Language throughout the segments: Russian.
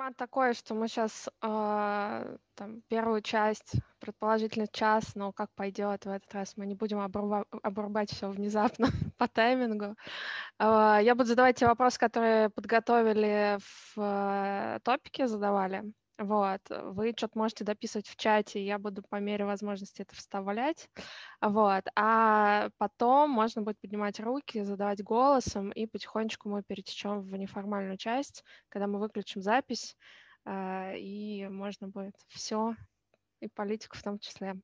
формат такой, что мы сейчас э, а, там первую часть, предположительно час, но как пойдет в этот раз, мы не будем обруба- обрубать все внезапно по таймингу. Э, я буду задавать те вопросы, которые подготовили в э, топике, задавали. Вот, вы что-то можете дописывать в чате, я буду по мере возможности это вставлять. Вот, а потом можно будет поднимать руки, задавать голосом, и потихонечку мы перетечем в неформальную часть, когда мы выключим запись, а, и можно будет все, и политику в том числе.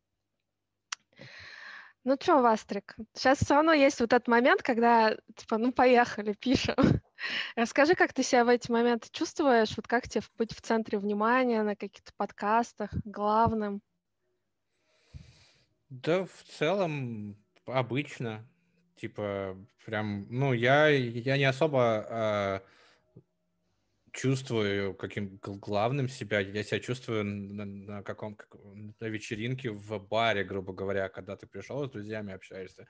Ну что, Вастрик, сейчас все равно есть вот этот момент, когда, типа, ну поехали, пишем. Расскажи, как ты себя в эти моменты чувствуешь, вот как тебе быть в центре внимания на каких-то подкастах, главным? Да, в целом обычно. Типа, прям, ну, я, я не особо э, чувствую каким главным себя. Я себя чувствую на, на каком на вечеринке в баре, грубо говоря, когда ты пришел с друзьями общаешься.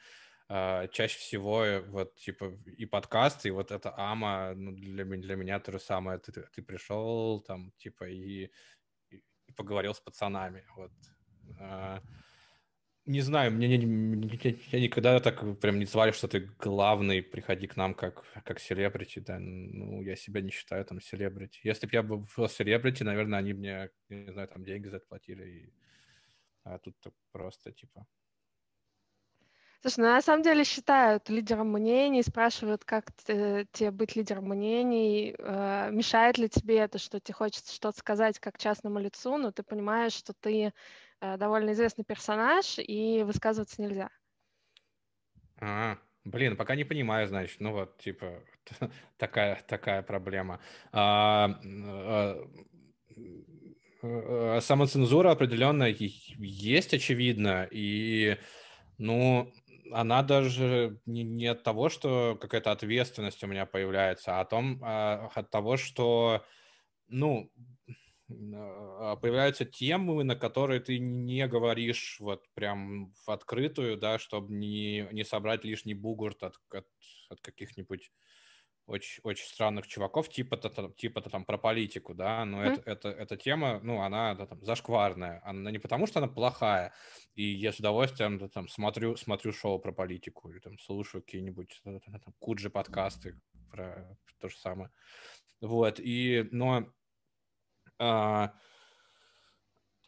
Uh, чаще всего вот типа и подкасты, и вот это ама ну, для, для меня то же самое. Ты, ты, пришел там типа и, и, и поговорил с пацанами. Вот. Uh, не знаю, мне не, не, я никогда так прям не звали, что ты главный, приходи к нам как, как селебрити, да, ну, я себя не считаю там селебрити. Если бы я был селебрити, наверное, они мне, не знаю, там деньги за это платили, и... а тут просто, типа... Слушай, ну на самом деле считают лидером мнений, спрашивают, как тебе быть лидером мнений, э, мешает ли тебе это, что тебе хочется что-то сказать как частному лицу, но ты понимаешь, что ты довольно известный персонаж, и высказываться нельзя. А, блин, пока не понимаю, значит, ну вот, типа, такая, такая проблема. А, а, а, самоцензура определенно есть, очевидно, и, ну, она даже не, не от того, что какая-то ответственность у меня появляется, а от, том, а, от того, что, ну, появляются темы, на которые ты не говоришь вот прям в открытую, да, чтобы не, не собрать лишний бугурт от, от, от каких-нибудь очень, очень странных чуваков, типа-то типа -то, там про политику, да, но mm-hmm. это, это, эта тема, ну, она да, там зашкварная, она не потому, что она плохая, и я с удовольствием да, там смотрю, смотрю шоу про политику, или там слушаю какие-нибудь там, куджи подкасты про то же самое, вот, и, но а,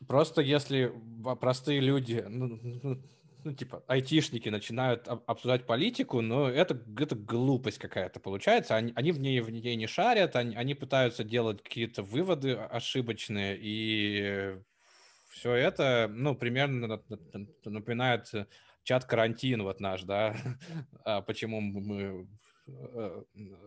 просто если простые люди, ну, ну, ну, типа, айтишники начинают обсуждать политику, но это, это глупость какая-то получается. Они, они в, ней, в ней не шарят, они, они пытаются делать какие-то выводы ошибочные, и все это, ну, примерно напоминает чат карантин вот наш, да, а почему мы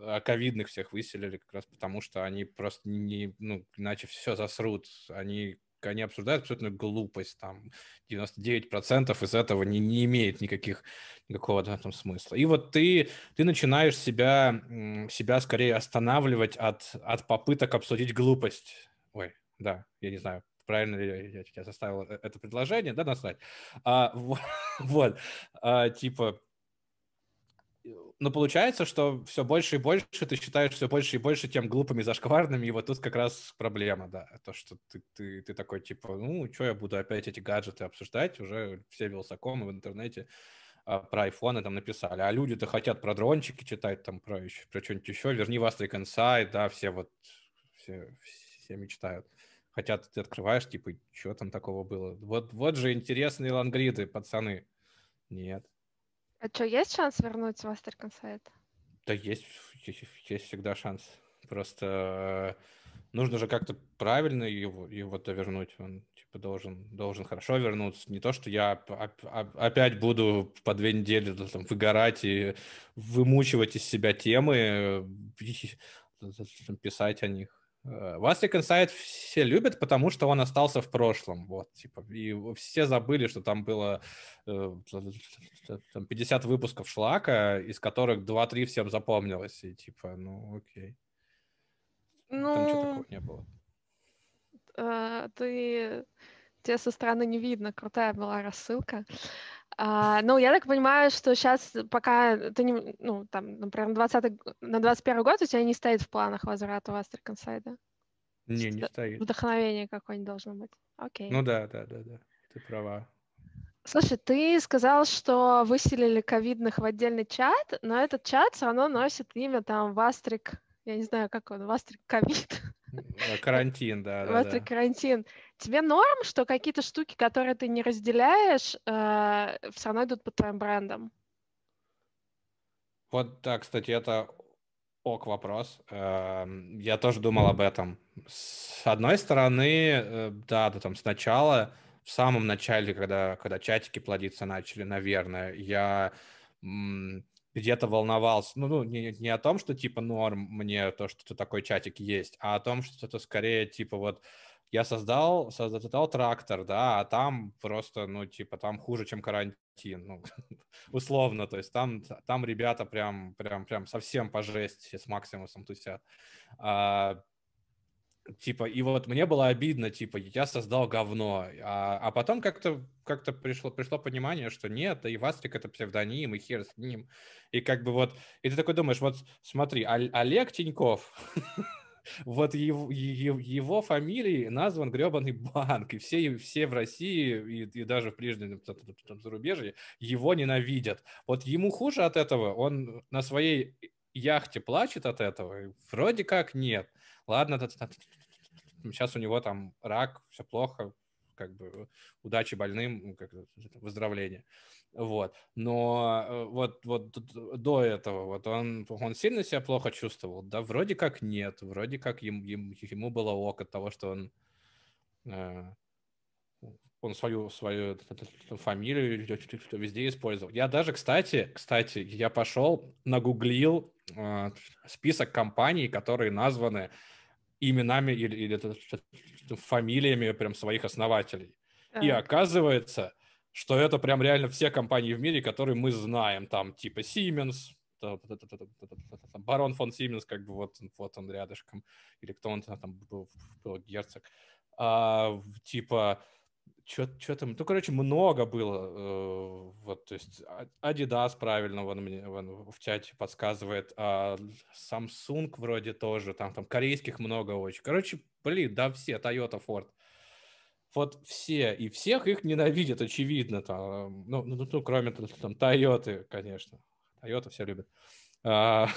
а ковидных всех выселили как раз потому, что они просто не, ну, иначе все засрут. Они они обсуждают абсолютную глупость, там 99% из этого не, не имеет никаких, никакого да, там смысла. И вот ты, ты начинаешь себя, себя скорее останавливать от, от попыток обсудить глупость. Ой, да, я не знаю, правильно ли я, тебя заставил э, это предложение, да, назвать. А, вот а, типа, но получается, что все больше и больше ты считаешь все больше и больше тем глупыми, зашкварными, и вот тут как раз проблема, да, то, что ты, ты, ты такой, типа, ну, что я буду опять эти гаджеты обсуждать, уже все вилсакомы в интернете а, про айфоны там написали, а люди-то хотят про дрончики читать, там, про, еще, про что-нибудь еще, верни вас Insight, да, все вот, все, все мечтают. Хотя ты открываешь, типа, что там такого было? Вот, вот же интересные лангриды, пацаны. Нет. А что, есть шанс вернуть Master Consent? Да есть, есть, есть всегда шанс. Просто э, нужно же как-то правильно его, его-то вернуть. Он типа должен, должен хорошо вернуться. Не то, что я опять буду по две недели там, выгорать и вымучивать из себя темы, писать о них. Вастрик Инсайд все любят, потому что он остался в прошлом. Вот, типа, и все забыли, что там было э, там 50 выпусков шлака, из которых 2-3 всем запомнилось. И типа, ну окей. Ну, там ничего такого не было. А, ты... Тебе со стороны не видно, крутая была рассылка. А, ну, я так понимаю, что сейчас пока ты не, ну, там, например, на 20 на 21 год у тебя не стоит в планах возврата в Астрик Инсайда? Не, не стоит. Вдохновение какое-нибудь должно быть. Окей. Ну да, да, да, да. Ты права. Слушай, ты сказал, что выселили ковидных в отдельный чат, но этот чат все равно носит имя там Вастрик, я не знаю, как он, Вастрик ковид. Э, карантин, да. Вастрик да. карантин. Тебе норм, что какие-то штуки, которые ты не разделяешь, э, все равно идут под твоим брендом? Вот, да, кстати, это ок вопрос. Эм, я тоже думал об этом. С одной стороны, э, да, да, там сначала в самом начале, когда, когда чатики плодиться начали, наверное, я где-то волновался, ну, ну не, не о том, что типа норм мне то, что такой чатик есть, а о том, что это скорее типа вот я создал, создал трактор, да, а там просто, ну, типа, там хуже, чем карантин, ну, условно, то есть там, там ребята прям, прям, прям совсем по жести с Максимусом тусят. А, Типа, и вот мне было обидно, типа, я создал говно. А, а потом как-то как пришло, пришло понимание, что нет, и Вастрик это псевдоним, и хер с ним. И как бы вот, и ты такой думаешь, вот смотри, Олег Тиньков, вот его, его фамилией назван гребаный банк, и все, все в России, и, даже в ближнем зарубежье его ненавидят. Вот ему хуже от этого, он на своей яхте плачет от этого? Вроде как нет ладно, сейчас у него там рак, все плохо, как бы удачи больным, как, выздоровление. Вот. Но э, вот, вот до этого вот он, он сильно себя плохо чувствовал? Да, вроде как нет. Вроде как ему, ему, было ок от того, что он, э, он свою, свою фамилию везде использовал. Я даже, кстати, кстати, я пошел, нагуглил э, список компаний, которые названы именами или, или фамилиями прям своих основателей. Так. И оказывается, что это прям реально все компании в мире, которые мы знаем, там типа Siemens, барон фон Сименс, как бы вот, вот он рядышком, или кто он там был, был герцог, а, типа что там, ну, короче, много было. Э, вот, то есть Adidas правильно вон мне вон, в чате подсказывает, а Samsung вроде тоже, там, там корейских много очень. Короче, блин, да все, Toyota, Ford. Вот все, и всех их ненавидят, очевидно, там, ну, ну, ну кроме там Toyota, конечно. Toyota все любят. А,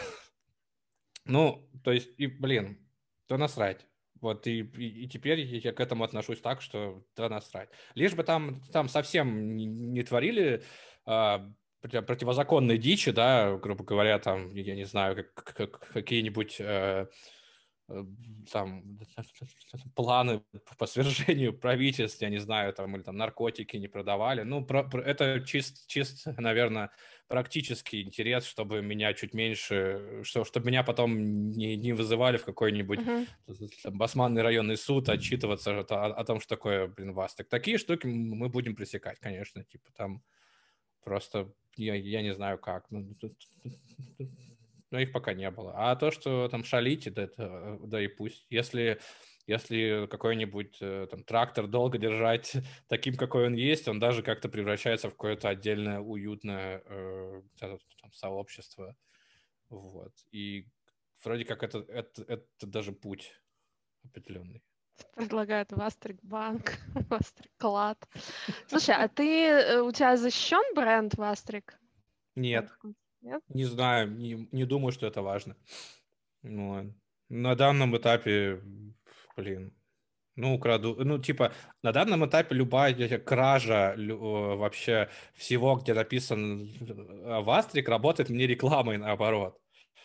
ну, то есть, и, блин, то насрать. Вот и, и, теперь я к этому отношусь так, что да насрать. Лишь бы там, там совсем не, творили а, противозаконной дичи, да, грубо говоря, там, я не знаю, как, как, какие-нибудь э там планы по свержению правительств, я не знаю, там, или там наркотики не продавали. Ну, про, про, это чист, чист, наверное, практический интерес, чтобы меня чуть меньше, что, чтобы меня потом не, не вызывали в какой-нибудь uh-huh. басманный районный суд отчитываться о, о том, что такое, блин, вас. Так такие штуки мы будем пресекать, конечно, типа там просто я, я не знаю как. Но их пока не было. А то, что там шалите, да, это, да и пусть. Если если какой-нибудь э, там, трактор долго держать таким, какой он есть, он даже как-то превращается в какое-то отдельное уютное э, там, сообщество. Вот. И вроде как это, это, это даже путь определенный. Предлагают Вастрик Банк, Вастрик Клад. Слушай, а ты, э, у тебя защищен бренд Вастрик? Нет. Нет? Не знаю, не, не думаю, что это важно. Ну, на данном этапе блин, ну, украду. Ну, типа, на данном этапе любая кража вообще всего, где написан э, Вастрик, работает мне рекламой наоборот.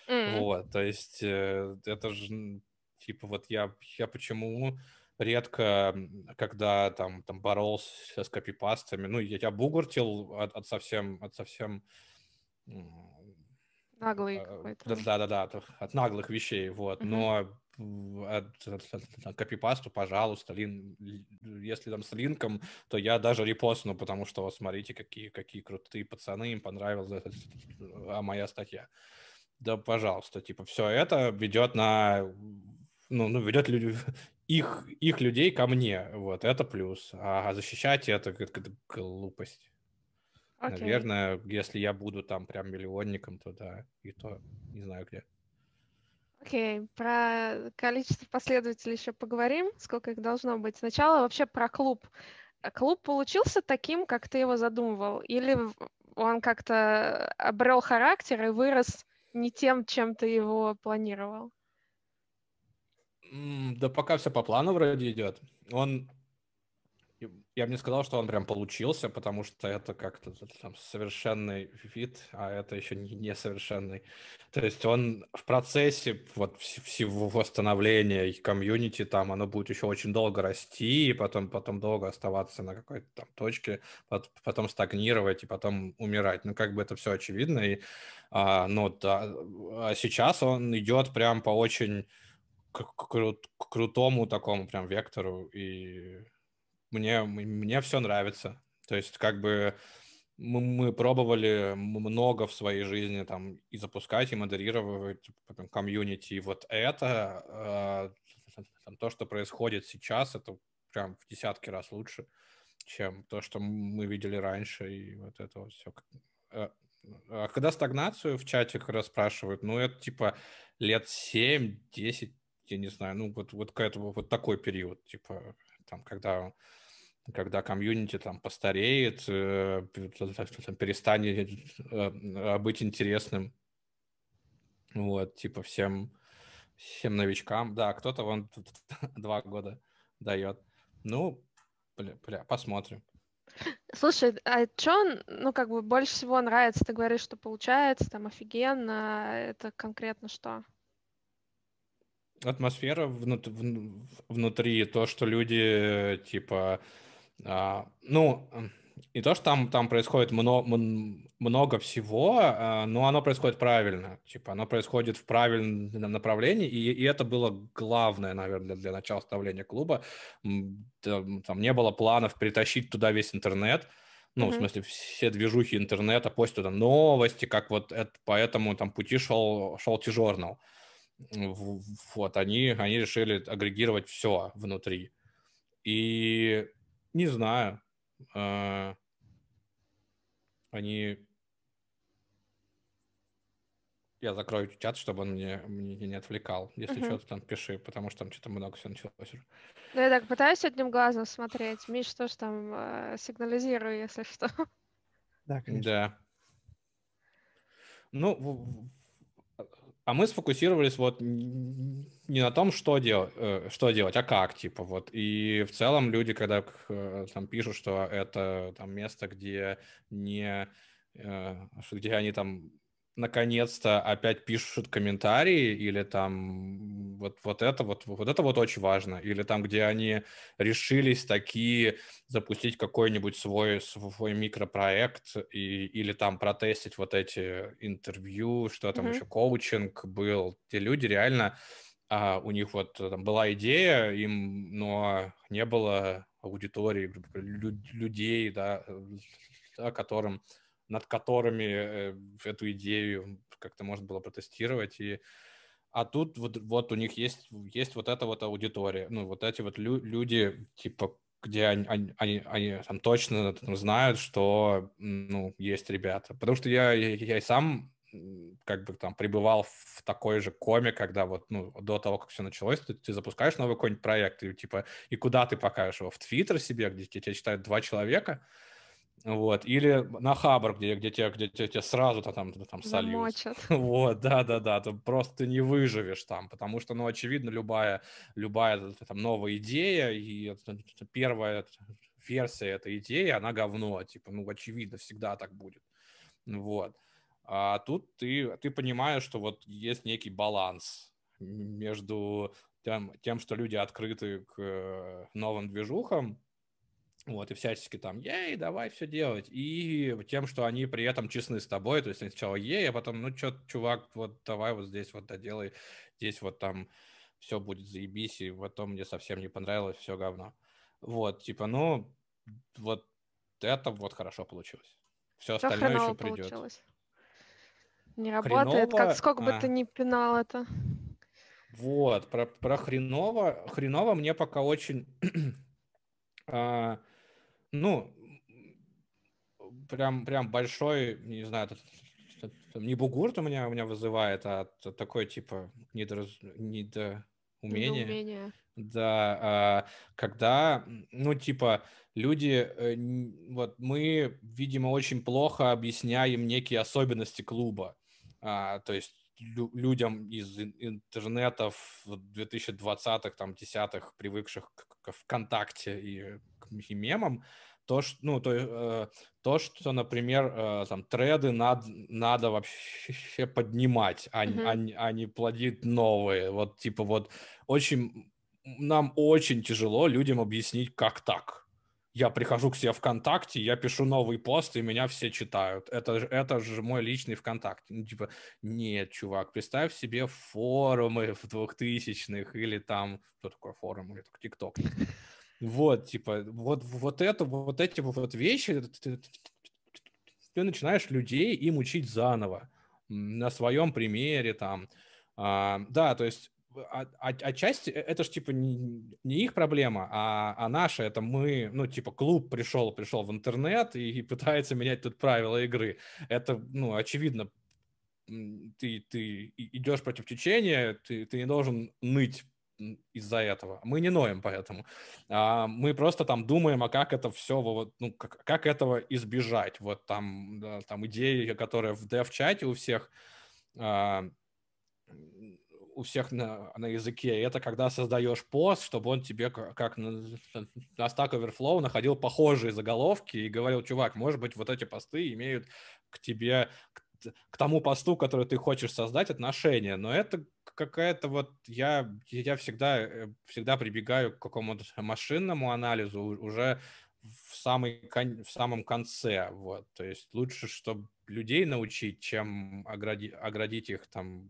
Mm. Вот, то есть э, это же, типа, вот я, я почему редко, когда там, там боролся с копипастами, ну, я, я бугуртил от, от совсем, от совсем Наглый а, какой-то. Да-да-да, от наглых вещей, вот. Но от, от, копипасту, пожалуйста, лин, если там с линком, то я даже репостну, потому что, вот, смотрите, какие, какие крутые пацаны, им понравилась а моя статья. Да, пожалуйста, типа, все это ведет на, ну, ну ведет люди, их, их людей ко мне, вот, это плюс. А защищать это, это, это глупость. Okay. Наверное, если я буду там прям миллионником, то да, и то не знаю где. Окей, про количество последователей еще поговорим, сколько их должно быть. Сначала вообще про клуб. А клуб получился таким, как ты его задумывал? Или он как-то обрел характер и вырос не тем, чем ты его планировал? Да пока все по плану вроде идет. Он я бы не сказал, что он прям получился, потому что это как-то там совершенный вид, а это еще не несовершенный. То есть он в процессе вот всего восстановления комьюнити, там оно будет еще очень долго расти, и потом, потом долго оставаться на какой-то там точке, потом стагнировать и потом умирать. Ну, как бы это все очевидно. И, а, но да, а сейчас он идет прям по очень кру- крутому такому прям вектору, и мне, мне все нравится. То есть как бы мы, мы пробовали много в своей жизни там и запускать, и модерировать типа, комьюнити. И вот это, э, там, то, что происходит сейчас, это прям в десятки раз лучше, чем то, что мы видели раньше. И вот это вот все. Э, а когда стагнацию в чате как раз спрашивают, ну, это типа лет 7-10, я не знаю, ну, вот, вот, какой-то вот такой период, типа, там, когда когда комьюнити там постареет, э, перестанет э, быть интересным. Вот, типа всем, всем новичкам. Да, кто-то вон два года дает. Ну, бля, бля, посмотрим. Слушай, а что, ну, как бы больше всего нравится? Ты говоришь, что получается, там, офигенно. Это конкретно что? Атмосфера внут- внутри, то, что люди, типа, ну, не то, что там, там происходит много, много всего, а, но оно происходит правильно. Типа, оно происходит в правильном направлении, и, и это было главное, наверное, для, начала ставления клуба. Там не было планов притащить туда весь интернет, ну, mm-hmm. в смысле, все движухи интернета, постить туда новости, как вот это, по этому там пути шел, шел T-журнал. Вот, они, они решили агрегировать все внутри. И не знаю. А, они... Я закрою чат, чтобы он мне, мне не отвлекал. Если угу. что-то там пиши, потому что там что-то много все началось уже. Ну, я так пытаюсь одним глазом смотреть. Миш, что ж там э, сигнализирую, если что. Да, конечно. Да. Ну, а мы сфокусировались вот не на том, что делать, э, что делать, а как, типа, вот. И в целом люди, когда э, там пишут, что это там место, где не, э, где они там наконец-то опять пишут комментарии, или там вот, вот это вот, вот это вот очень важно, или там, где они решились такие запустить какой-нибудь свой, свой микропроект, и, или там протестить вот эти интервью, что там mm-hmm. еще, коучинг был, те люди реально, а, у них вот там была идея, им, но не было аудитории, людей, да, да которым над которыми э, эту идею как-то можно было протестировать. И... А тут вот, вот у них есть, есть вот эта вот аудитория, ну, вот эти вот лю- люди, типа, где они, они, они, они там точно там, знают, что, ну, есть ребята. Потому что я, я, я и сам как бы там пребывал в такой же коме, когда вот, ну, до того, как все началось, ты, ты запускаешь новый какой-нибудь проект, и типа, и куда ты покажешь его? В Твиттер себе, где тебя читают два человека, вот. Или на Хабр, где, где, тебя, где тебя, тебя сразу -то там, там сольют. Вот, да-да-да, ты просто не выживешь там, потому что, ну, очевидно, любая, любая там новая идея и первая версия этой идеи, она говно, типа, ну, очевидно, всегда так будет. Вот. А тут ты, ты понимаешь, что вот есть некий баланс между тем, тем, что люди открыты к э, новым движухам, вот, и всячески там, ей, давай все делать. И тем, что они при этом честны с тобой, то есть они сначала ей, а потом, ну что, чувак, вот давай вот здесь вот доделай, здесь вот там все будет заебись, и потом мне совсем не понравилось, все говно. Вот, типа, ну, вот это вот хорошо получилось. Все остальное еще придет. Получилось. Не работает, хреново, как сколько бы а, ты ни пинал это. Вот, про, про хреново, хреново мне пока очень а, ну, прям, прям большой, не знаю, не бугурт у меня, у меня вызывает, а такой, типа, недораз... недоумение. Недоумение. Да, а, когда, ну, типа, люди, э, вот мы, видимо, очень плохо объясняем некие особенности клуба. А, то есть лю- людям из интернетов 2020-х, там, десятых, привыкших к ВКонтакте и к мемам, то, что, ну, то, э, то, что, например, э, там, треды над, надо вообще поднимать, а, mm-hmm. а, а не плодить новые. Вот, типа, вот, очень, нам очень тяжело людям объяснить, как так. Я прихожу к себе ВКонтакте, я пишу новый пост, и меня все читают. Это, это же мой личный ВКонтакте. Ну, типа, нет, чувак, представь себе форумы в двухтысячных или там... Что такое форум? Или ТикТок. Вот, типа, вот, вот это, вот эти вот вещи, ты, ты начинаешь людей им учить заново на своем примере там. А, да, то есть а, а, отчасти э, это же типа не, не их проблема, а, а наша. Это мы, ну типа клуб пришел, пришел в интернет и, и пытается менять тут правила игры. Это, ну очевидно, ты, ты идешь против течения, ты, ты не должен ныть из-за этого. Мы не ноем поэтому. А, мы просто там думаем, а как это все, вот, ну, как, как этого избежать. Вот там, да, там идеи, которые в дев-чате у всех, а, у всех на, на языке, это когда создаешь пост, чтобы он тебе как на, на Stack Overflow находил похожие заголовки и говорил, чувак, может быть, вот эти посты имеют к тебе, к, к тому посту, который ты хочешь создать, отношение. Но это какая-то вот я я всегда э, всегда прибегаю к какому-то машинному анализу уже в самый в самом конце вот. То есть лучше чтобы людей научить чем оградить оградить их там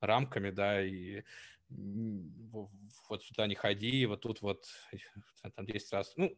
рамками да и вот сюда не ходи вот тут вот там 10 раз. Ну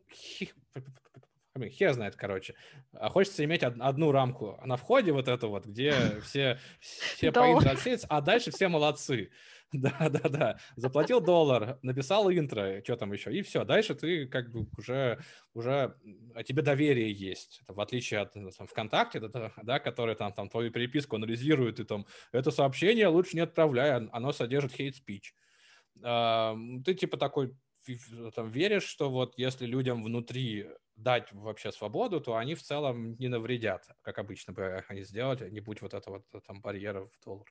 хер знает, короче. А хочется иметь од- одну рамку на входе вот эту вот, где все, все по интро отсеются, а дальше все молодцы. Да-да-да. Заплатил доллар, написал интро, что там еще, и все. Дальше ты как бы уже, уже о тебе доверие есть. Это в отличие от ну, там, ВКонтакте, да, да, который там, там твою переписку анализирует, и там это сообщение лучше не отправляй, оно содержит speech. Ты типа такой там, веришь, что вот если людям внутри дать вообще свободу, то они в целом не навредят, как обычно бы они сделали, не будь вот этого вот там барьера в доллар.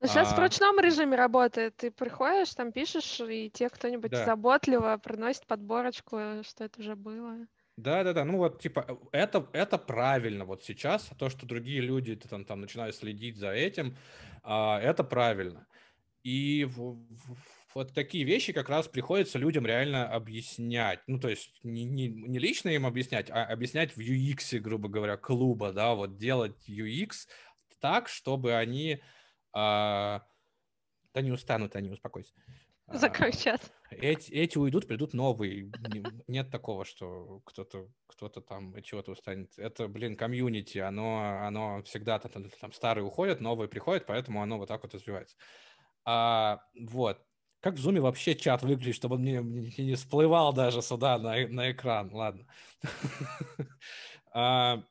Ну, сейчас а... в ручном режиме работает. Ты приходишь, там пишешь, и те кто-нибудь да. заботливо приносит подборочку, что это уже было. Да, да, да. Ну вот, типа, это, это правильно вот сейчас. То, что другие люди там, там начинают следить за этим, а, это правильно. И в, вот такие вещи как раз приходится людям реально объяснять. Ну, то есть не, не, не лично им объяснять, а объяснять в UX, грубо говоря, клуба, да, вот делать UX так, чтобы они... А... Да не устанут они, успокойся. Закрой чат. Эти, эти уйдут, придут новые. Нет такого, что кто-то кто там чего-то устанет. Это, блин, комьюнити, оно, оно всегда там, там старые уходят, новые приходят, поэтому оно вот так вот развивается. А, вот. Как в зуме вообще чат выглядит, чтобы он мне, мне не всплывал даже сюда на, на экран? Ладно. А,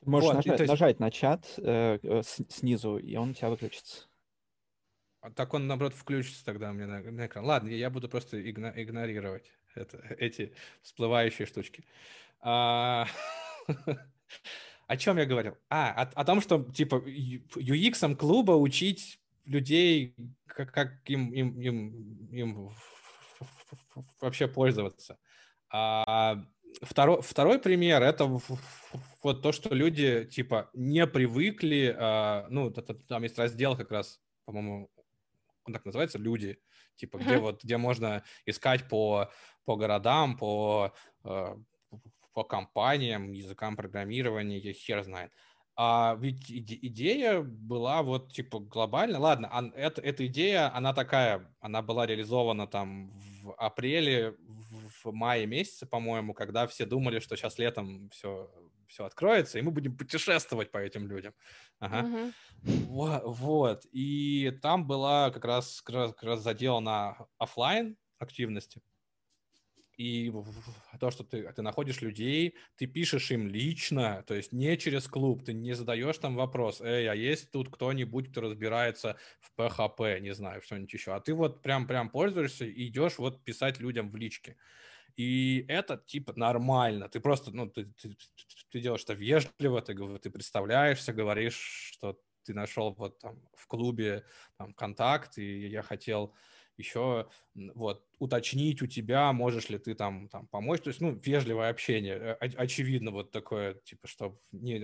Можешь вот, нажать, есть... нажать на чат э, э, снизу, и он у тебя выключится. А так он, наоборот, включится тогда мне на, на экран. Ладно, я буду просто игно, игнорировать это, эти всплывающие штучки. А... О чем я говорил? А, о, о том, что, типа, UX клуба учить людей, как, как им, им, им, им вообще пользоваться. А второй, второй пример это вот то, что люди типа не привыкли, а, ну там есть раздел как раз, по-моему, он так называется, люди, типа где вот где можно искать по по городам, по а, по компаниям, языкам программирования, я хер знает. А ведь иде- идея была вот типа глобально. Ладно, а, это, эта идея, она такая, она была реализована там в апреле, в, в мае месяце, по-моему, когда все думали, что сейчас летом все, все откроется, и мы будем путешествовать по этим людям. Ага. Uh-huh. Вот, вот. И там была как раз, как раз, как раз на офлайн активности. И то, что ты, ты находишь людей, ты пишешь им лично, то есть не через клуб, ты не задаешь там вопрос, эй, а есть тут кто-нибудь, кто разбирается в PHP, не знаю, что-нибудь еще, а ты вот прям-прям пользуешься и идешь вот писать людям в личке. И это типа нормально. Ты просто, ну, ты, ты, ты делаешь это вежливо, ты, ты представляешься, говоришь, что ты нашел вот там в клубе там контакт, и я хотел еще вот уточнить у тебя, можешь ли ты там, там помочь. То есть, ну, вежливое общение. Э, очевидно, вот такое, типа, что не,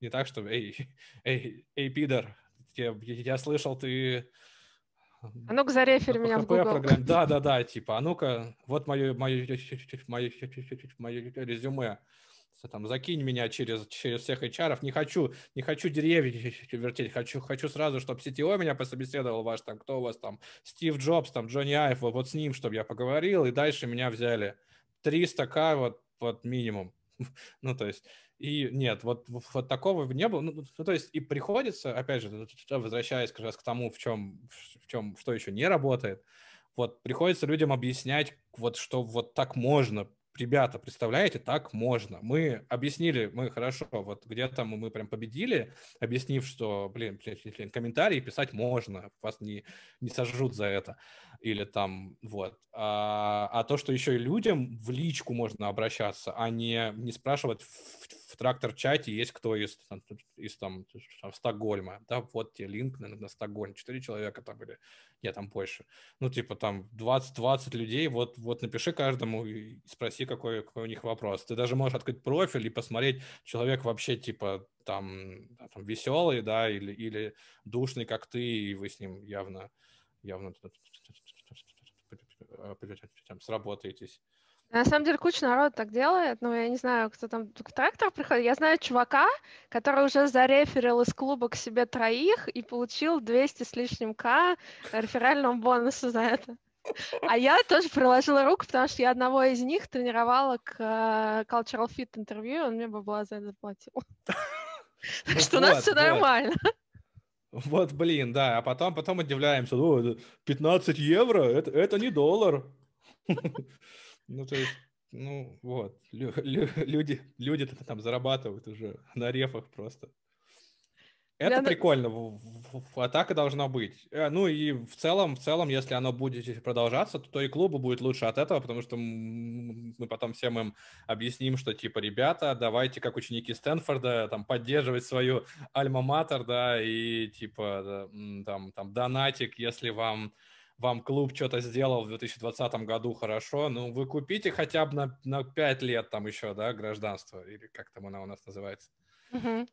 не так, что эй, эй, эй, пидор, я, я слышал, ты а ну-ка зарефери меня в Google. Да, да, да, типа, а ну-ка, вот мое, мое, мое, мое резюме там, закинь меня через, через всех HR, не хочу, не хочу деревья вертеть, хочу, хочу сразу, чтобы CTO меня пособеседовал ваш, там, кто у вас там, Стив Джобс, там, Джонни Айв, вот, вот с ним, чтобы я поговорил, и дальше меня взяли. 300к вот, вот минимум. ну, то есть, и нет, вот, вот такого не было. Ну, ну, то есть, и приходится, опять же, возвращаясь как раз к тому, в чем, в чем, что еще не работает, вот приходится людям объяснять, вот что вот так можно, ребята, представляете, так можно. Мы объяснили, мы хорошо, вот где-то мы, мы прям победили, объяснив, что, блин, блин, блин, комментарии писать можно, вас не, не сожрут за это. Или там, вот. А, а то, что еще и людям в личку можно обращаться, а не, не спрашивать в, в трактор-чате, есть кто из, там, из там, Стокгольма, да, вот тебе линк на, на Стокгольм, четыре человека там были, нет, там больше. Ну, типа там 20-20 людей, вот, вот напиши каждому и спроси, какой, какой у них вопрос. Ты даже можешь открыть профиль и посмотреть, человек вообще, типа, там, там веселый, да, или, или душный, как ты, и вы с ним явно, явно сработаетесь. На самом деле куча народу так делает, но я не знаю, кто там к трактор приходит. Я знаю чувака, который уже зареферил из клуба к себе троих и получил 200 с лишним к реферального бонуса за это. А я тоже приложила руку, потому что я одного из них тренировала к uh, Cultural Fit интервью, он мне бы была за это заплатил. Так что у нас все нормально. Вот, блин, да, а потом, потом удивляемся, 15 евро, это, это не доллар. Ну, то есть, ну, вот, лю- лю- люди, люди там зарабатывают уже на рефах просто. Это Для... прикольно, атака должна быть. Э, ну и в целом, в целом, если оно будет продолжаться, то, то и клубу будет лучше от этого, потому что мы потом всем им объясним, что типа, ребята, давайте как ученики Стэнфорда там поддерживать свою альма-матер, да, и типа там, там донатик, если вам вам клуб что-то сделал в 2020 году хорошо, ну, вы купите хотя бы на, на 5 лет там еще, да, гражданство, или как там оно у нас называется. Угу.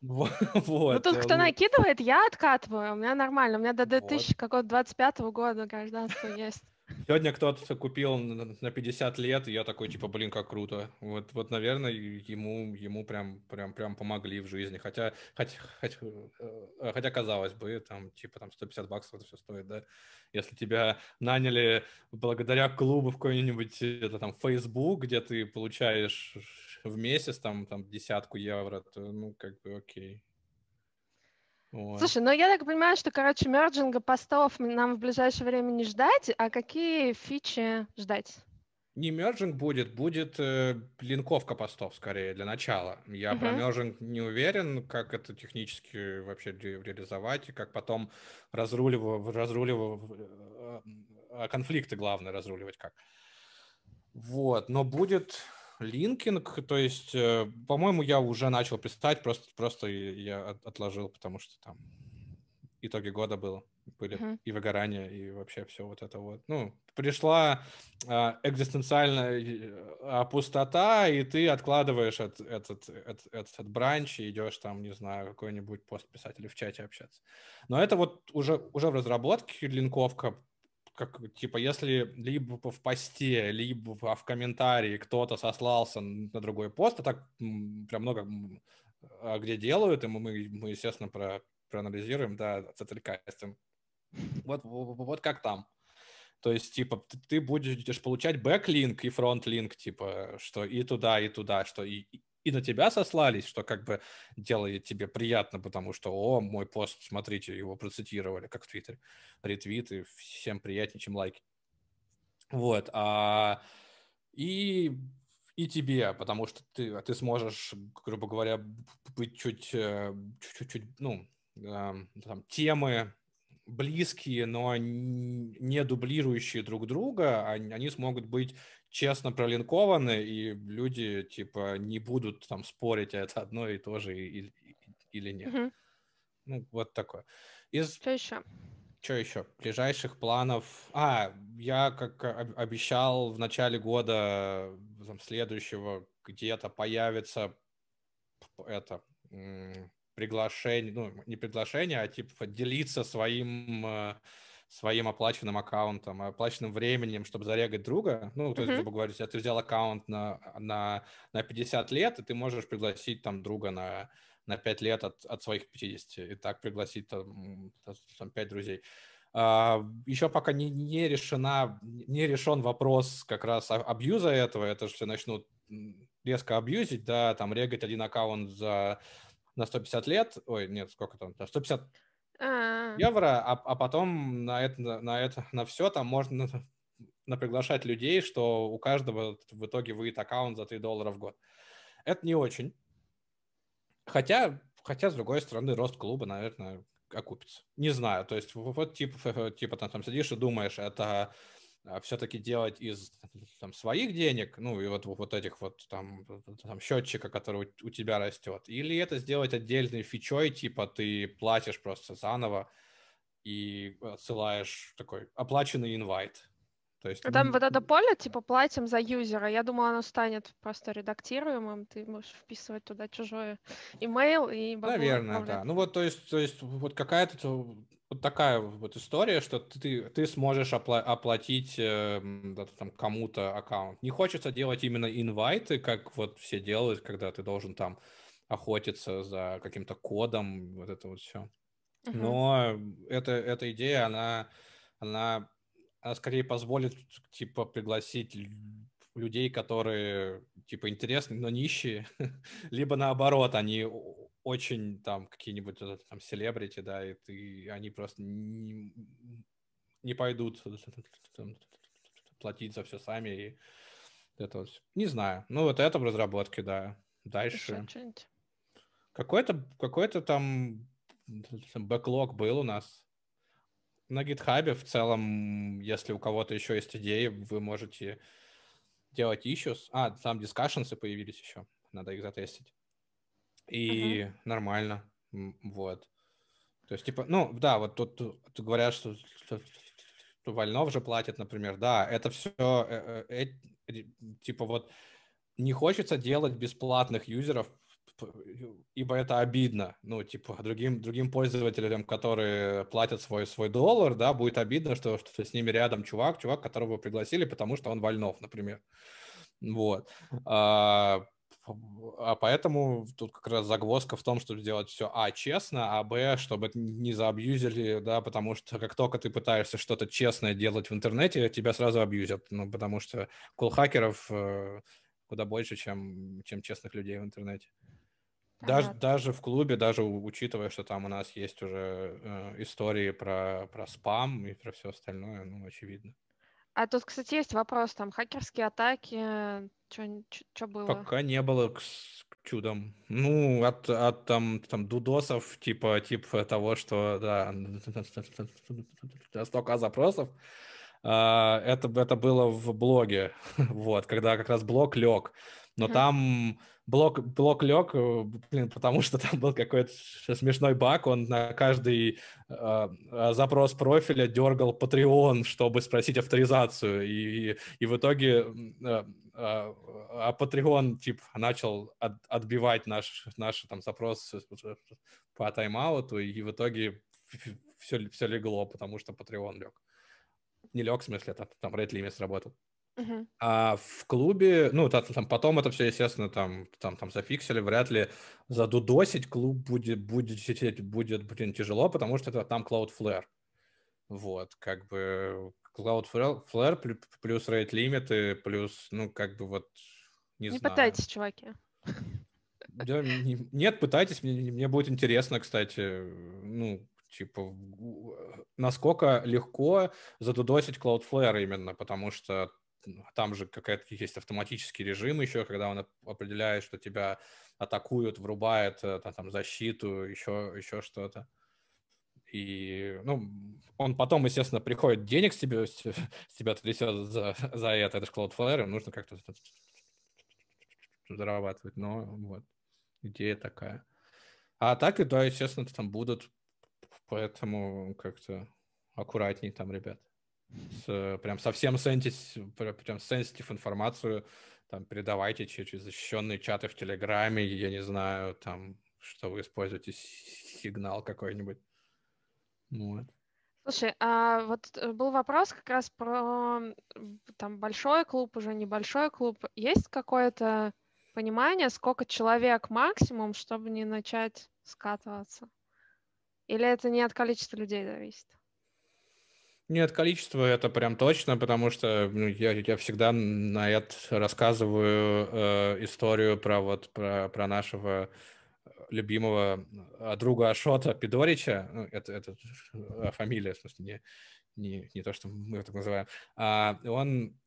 Вот, Ну, тут кто накидывает, я откатываю, у меня нормально, у меня до 2025 вот. года гражданство есть. Сегодня кто-то купил на 50 лет, и я такой, типа, блин, как круто. Вот, вот наверное, ему, ему прям, прям, прям помогли в жизни. Хотя, хотя, хотя, э, хотя, казалось бы, там, типа, там 150 баксов это все стоит, да? Если тебя наняли благодаря клубу в какой-нибудь, это там, Facebook, где ты получаешь в месяц, там, там, десятку евро, то, ну, как бы, окей. Вот. Слушай, ну я так понимаю, что, короче, merging а постов нам в ближайшее время не ждать, а какие фичи ждать? Не merging будет, будет э, линковка постов скорее для начала. Я uh-huh. про merging не уверен, как это технически вообще ре- реализовать, и как потом разруливать, разруливать э, э, конфликты, главное, разруливать как. Вот, но будет linking, то есть, э, по-моему, я уже начал писать, просто, просто я отложил, потому что там итоги года было, были uh-huh. и выгорание, и вообще все вот это вот. Ну, пришла э, экзистенциальная э, пустота, и ты откладываешь этот, этот, этот, этот бранч и идешь там, не знаю, какой-нибудь пост писать или в чате общаться. Но это вот уже, уже в разработке линковка, как, типа, если либо в посте, либо в комментарии кто-то сослался на другой пост, а так прям много а где делают, и мы, мы естественно, про, проанализируем, да, откликаем. Вот, вот, вот как там. То есть, типа, ты будешь получать backlink и frontlink, типа, что и туда, и туда, что и, и на тебя сослались, что как бы делает тебе приятно, потому что, о, мой пост, смотрите, его процитировали, как в Твиттере, ретвиты, всем приятнее, чем лайки. Вот, а и и тебе, потому что ты, ты сможешь, грубо говоря, быть чуть, чуть-чуть, э, ну, там, темы близкие, но не дублирующие друг друга, они, они смогут быть честно пролинкованы, и люди, типа, не будут там спорить, а это одно и то же или, или нет. Угу. Ну, вот такое. Из... Что еще? Что еще? Ближайших планов. А, я как обещал в начале года там, следующего где-то появится это приглашение, ну не приглашение, а типа делиться своим э, своим оплаченным аккаунтом, оплаченным временем, чтобы зарегать друга. Ну, то есть, грубо говоря, если ты взял аккаунт на, на, на 50 лет, и ты можешь пригласить там друга на на 5 лет от, от своих 50, и так пригласить там, там 5 друзей. Uh, еще пока не, не решена, не решен вопрос как раз абьюза этого, это же все начнут резко абьюзить, да, там регать один аккаунт за на 150 лет, ой, нет, сколько там, 150 а. евро, а, а потом на это, на это, на все там можно на приглашать людей, что у каждого в итоге выйдет аккаунт за 3 доллара в год. Это не очень. Хотя, хотя, с другой стороны, рост клуба, наверное, окупится. Не знаю, то есть вот типа, типа там, там сидишь и думаешь, это все-таки делать из там, своих денег, ну и вот, вот этих вот там, там счетчика, который у, тебя растет, или это сделать отдельной фичой, типа ты платишь просто заново и отсылаешь такой оплаченный инвайт, то есть... А там вот это поле, типа, платим за юзера. Я думала, оно станет просто редактируемым. Ты можешь вписывать туда чужой имейл и... Наверное, да. Ну вот, то есть, то есть вот какая-то вот такая вот история, что ты, ты сможешь опла- оплатить э, там, кому-то аккаунт. Не хочется делать именно инвайты, как вот все делают, когда ты должен там охотиться за каким-то кодом, вот это вот все. Uh-huh. Но эта, эта идея, она, она она скорее позволит, типа, пригласить людей, которые, типа, интересны, но нищие, либо наоборот, они очень там какие-нибудь там селебрити, да, и ты, они просто не, не пойдут там, платить за все сами и это вот. Не знаю. Ну, вот это в разработке, да. Дальше. Какой-то какой-то там бэклог был у нас на гитхабе в целом, если у кого-то еще есть идеи, вы можете делать issues. А, там дискашенсы появились еще, надо их затестить. И uh-huh. нормально, вот. То есть, типа, ну, да, вот тут, тут говорят, что, что, что Вольнов же платит, например, да, это все, э, э, э, типа, вот не хочется делать бесплатных юзеров ибо это обидно. Ну, типа, другим, другим пользователям, которые платят свой, свой доллар, да, будет обидно, что, что с ними рядом чувак, чувак, которого пригласили, потому что он вольнов, например. Вот. А, а поэтому тут как раз загвоздка в том, чтобы сделать все, а, честно, а, б, чтобы не заабьюзили, да, потому что как только ты пытаешься что-то честное делать в интернете, тебя сразу абьюзят, ну, потому что кулхакеров э, куда больше, чем, чем честных людей в интернете. Даже, даже в клубе, даже учитывая, что там у нас есть уже э, истории про, про спам и про все остальное, ну, очевидно. А тут, кстати, есть вопрос, там, хакерские атаки, что было? Пока не было, к, к чудом. Ну, от, от там, там дудосов, типа, типа того, что, да, столько запросов, Uh, это, это было в блоге, вот, когда как раз блог лег. Но uh-huh. там блок, блок лег, э, блин, потому что там был какой-то смешной баг, он на каждый э, запрос профиля дергал Patreon, чтобы спросить авторизацию, и, и в итоге э, э, а Patreon, типа, начал от, отбивать наш, наш там запрос по тайм-ауту, и в итоге все, все легло, потому что Patreon лег. Не лег, в смысле, там, там Red Limit сработал. Uh-huh. А в клубе, ну, там, там потом это все, естественно, там, там, там зафиксили, вряд ли задудосить клуб будет, будет, будет, будет, блин, тяжело, потому что это там Cloudflare. Вот, как бы Cloudflare плюс rate лимиты, плюс, ну, как бы вот, не, не знаю. пытайтесь, чуваки. Да, не, нет, пытайтесь, мне, мне будет интересно, кстати, ну, типа, насколько легко задудосить Cloudflare именно, потому что там же какая-то есть автоматический режим еще, когда он определяет, что тебя атакуют, врубает э, там, защиту, еще, еще что-то. И, ну, он потом, естественно, приходит, денег с тебя, с тебя трясет за, за это, это же Cloudflare, нужно как-то зарабатывать, но вот, идея такая. А так и, да, естественно, там будут, поэтому как-то аккуратней там, ребят. С, прям совсем сенситив, прям сенситив информацию там передавайте через защищенные чаты в Телеграме, я не знаю, там, что вы используете сигнал какой-нибудь. Вот. Слушай, а вот э, был вопрос как раз про там большой клуб, уже небольшой клуб. Есть какое-то понимание, сколько человек максимум, чтобы не начать скатываться? Или это не от количества людей зависит? Нет, количество это прям точно, потому что ну, я, я всегда на это рассказываю э, историю про вот про, про нашего любимого э, друга Ашота Пидорича. Ну, это, это э, фамилия, в смысле, не, не, не то, что мы это называем. А, он...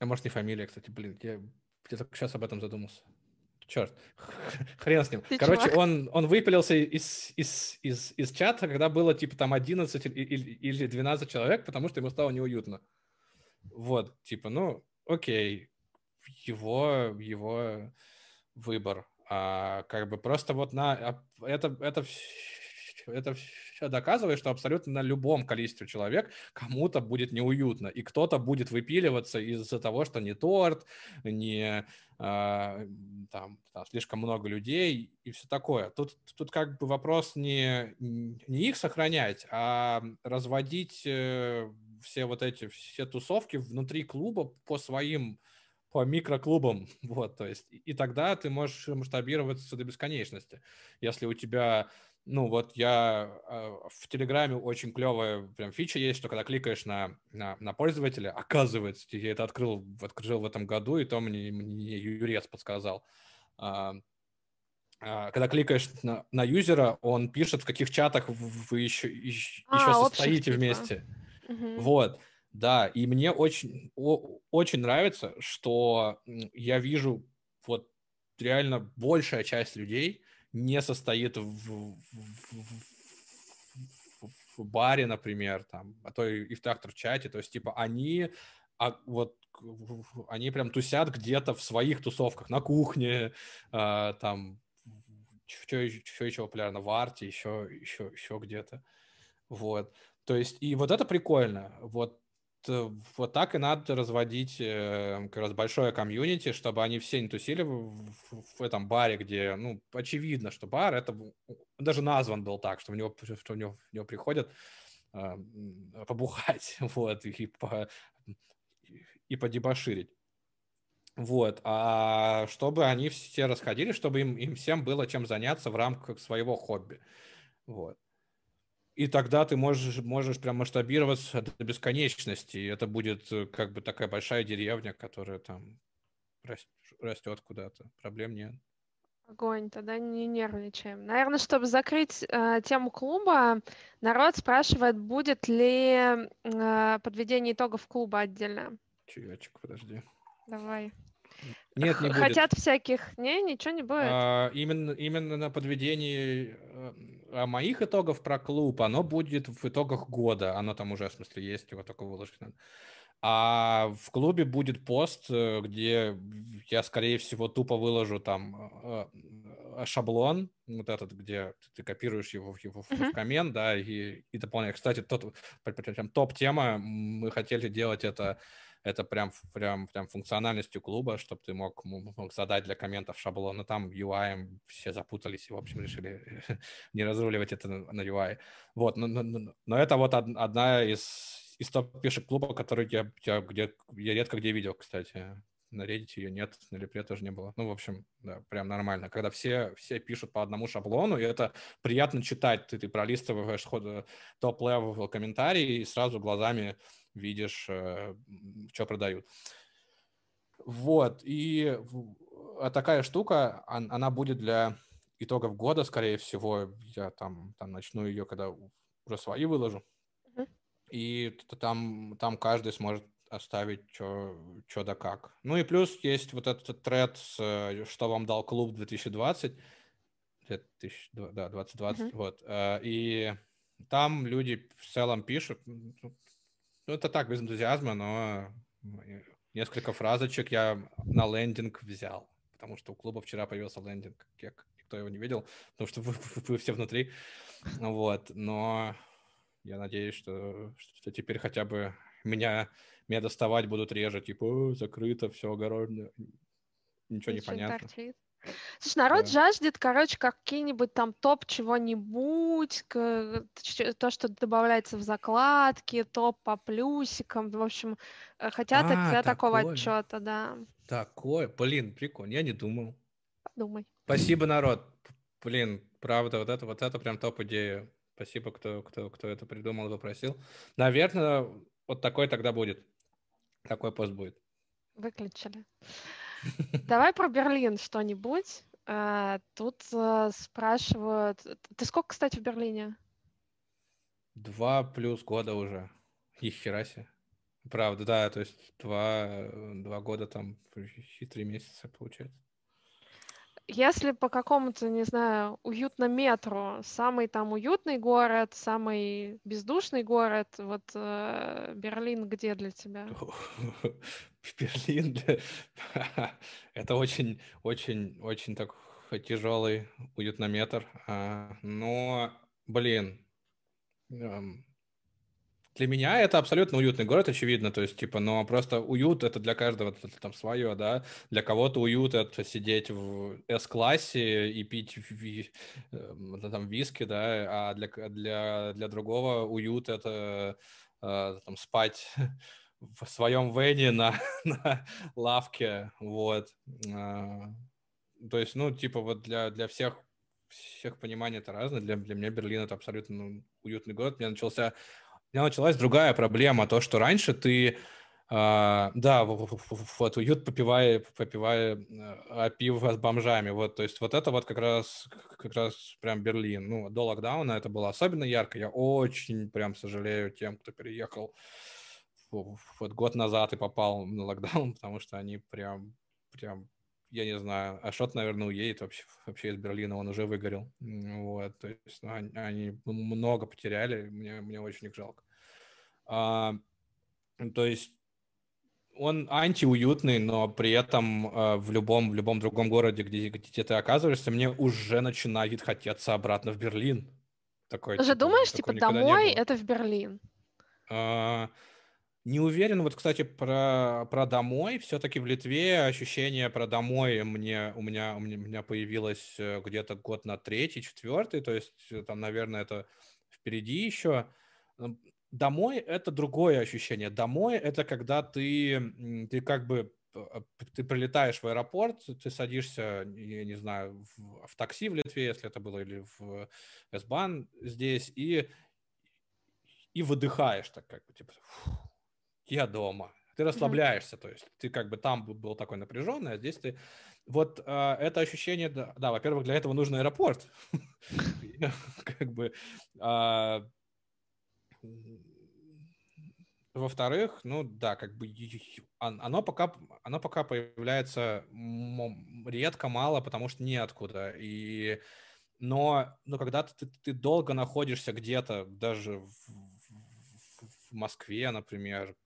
А может, не фамилия, кстати, блин, я, я только сейчас об этом задумался черт, хрен с ним. Ты Короче, он, он выпилился из, из, из, из чата, когда было типа там 11 или, или 12 человек, потому что ему стало неуютно. Вот, типа, ну, окей, его, его выбор. А, как бы просто вот на... А, это, это, это доказывает, что абсолютно на любом количестве человек кому-то будет неуютно, и кто-то будет выпиливаться из-за того, что не торт, не а, там, там слишком много людей и все такое. Тут, тут как бы вопрос не, не их сохранять, а разводить э, все вот эти все тусовки внутри клуба по своим по микроклубам, вот, то есть, и тогда ты можешь масштабироваться до бесконечности. Если у тебя ну вот я э, в Телеграме очень клевая прям фича есть, что когда кликаешь на, на, на пользователя, оказывается, я это открыл, открыл в этом году, и то мне, мне Юрец подсказал. А, а, когда кликаешь на, на юзера, он пишет, в каких чатах вы еще, еще, а, еще состоите типа. вместе. Угу. Вот. Да, и мне очень, о, очень нравится, что я вижу вот реально большая часть людей, не состоит в, в, в, в баре, например, там, а то и в трактор-чате, то есть, типа, они а вот они прям тусят где-то в своих тусовках, на кухне, э, там, что, еще популярно, в арте, еще, еще, еще где-то. Вот. То есть, и вот это прикольно. Вот вот так и надо разводить э, как раз большое комьюнити, чтобы они все не тусили в, в, в этом баре, где, ну, очевидно, что бар, это даже назван был так, что в него, что в него, в него приходят э, побухать, вот, и, по, и подебоширить. Вот, а чтобы они все расходились, чтобы им, им всем было чем заняться в рамках своего хобби. Вот. И тогда ты можешь, можешь прям масштабироваться до бесконечности. И это будет э, как бы такая большая деревня, которая там растет куда-то. Проблем нет. Огонь, тогда не нервничаем. Наверное, чтобы закрыть э, тему клуба, народ спрашивает, будет ли э, подведение итогов клуба отдельно. Чаечек, подожди. Давай. Нет, не будет. Хотят всяких. Не, ничего не будет. А, именно, именно на подведении а моих итогов про клуб, оно будет в итогах года. Оно там уже, в смысле, есть, его только выложить надо. А в клубе будет пост, э, где я, скорее всего, тупо выложу там э, э, шаблон, вот этот, где ты копируешь его, его uh-huh. в коммент, да, и, и дополняешь. Кстати, тот, прям топ-тема, мы хотели делать это это прям, прям, прям функциональностью клуба, чтобы ты мог, мог задать для комментов шаблон. Но там UI все запутались и, в общем, решили не разруливать это на UI. Вот, но, но, но это вот одна из, из топ-фишек клуба, которую я, я, где, я редко где видел, кстати. На Reddit ее нет, на Лепре тоже не было. Ну, в общем, да, прям нормально. Когда все, все пишут по одному шаблону, и это приятно читать. Ты, ты пролистываешь top-level комментарии и сразу глазами видишь, э, что продают. Вот, и а такая штука, она будет для итогов года, скорее всего, я там, там начну ее, когда уже свои выложу, и там, там каждый сможет оставить что да как. Ну и плюс есть вот этот тред, э, что вам дал клуб 2020, 2000, да, 2020, uh-huh. вот. Э, и там люди в целом пишут, ну, это так, без энтузиазма, но несколько фразочек я на лендинг взял, потому что у клуба вчера появился лендинг, кек, никто его не видел, потому что вы, вы, вы все внутри, вот, но я надеюсь, что, что теперь хотя бы меня, меня доставать будут реже, типа, закрыто, все огородно, ничего не понятно. Слушай, народ да. жаждет, короче, какие-нибудь там топ чего-нибудь, то, что добавляется в закладки, топ по плюсикам, в общем, э, хотят а, от тебя такого отчета, да. Такое, блин, прикольно, я не думал. Подумай. Спасибо, народ. Блин, правда, вот это, вот это прям топ идея. Спасибо, кто, кто, кто это придумал и попросил. Наверное, вот такой тогда будет. Такой пост будет. Выключили. Давай про Берлин что-нибудь. А, тут а, спрашивают... Ты сколько, кстати, в Берлине? Два плюс года уже. И хера себе. Правда, да, то есть два, два года там, три месяца получается. Если по какому-то, не знаю, уютному метру, самый там уютный город, самый бездушный город, вот э, Берлин где для тебя? Берлин, это очень, очень, очень так тяжелый уютнометр, а, но, блин, для меня это абсолютно уютный город, очевидно, то есть, типа, но просто уют это для каждого там свое, да, для кого-то уют это сидеть в S-классе и пить ви, эм, там виски, да, а для, для, для другого уют это э, там спать в своем вене на, на лавке, вот. А, то есть, ну, типа, вот для, для всех всех пониманий это разное. Для, для меня Берлин это абсолютно ну, уютный город. У меня начался меня началась другая проблема, то, что раньше ты, Uh, да, вот уют попивая, попивая uh, пиво с бомжами, вот, то есть вот это вот как раз, как раз прям Берлин, ну, до локдауна это было особенно ярко, я очень прям сожалею тем, кто переехал вот год назад и попал на локдаун, потому что они прям, прям я не знаю, Ашот, наверное, уедет вообще, вообще из Берлина, он уже выгорел. Вот, то есть ну, они много потеряли, мне, мне очень их жалко. А, то есть он антиуютный, но при этом э, в любом в любом другом городе, где, где ты оказываешься, мне уже начинает хотеться обратно в Берлин. Такой, Ты же типа, думаешь, типа домой это в Берлин? А, не уверен. Вот, кстати, про, про домой. Все-таки в Литве ощущение про домой мне, у, меня, у меня появилось э, где-то год на третий, четвертый. То есть э, там, наверное, это впереди еще. Домой — это другое ощущение. Домой — это когда ты, ты как бы а, ты прилетаешь в аэропорт, ты садишься, я не знаю, в, в такси в Литве, если это было, или в S-Bahn здесь, и, и выдыхаешь так как бы, типа, я дома. Ты расслабляешься, mm-hmm. то есть ты как бы там был такой напряженный, а здесь ты... Вот э, это ощущение, да, да, во-первых, для этого нужен аэропорт. Как бы... Во-вторых, ну да, как бы оно пока, оно пока появляется редко, мало, потому что неоткуда. И, но, но когда ты, ты долго находишься где-то, даже в, в, Москве, например,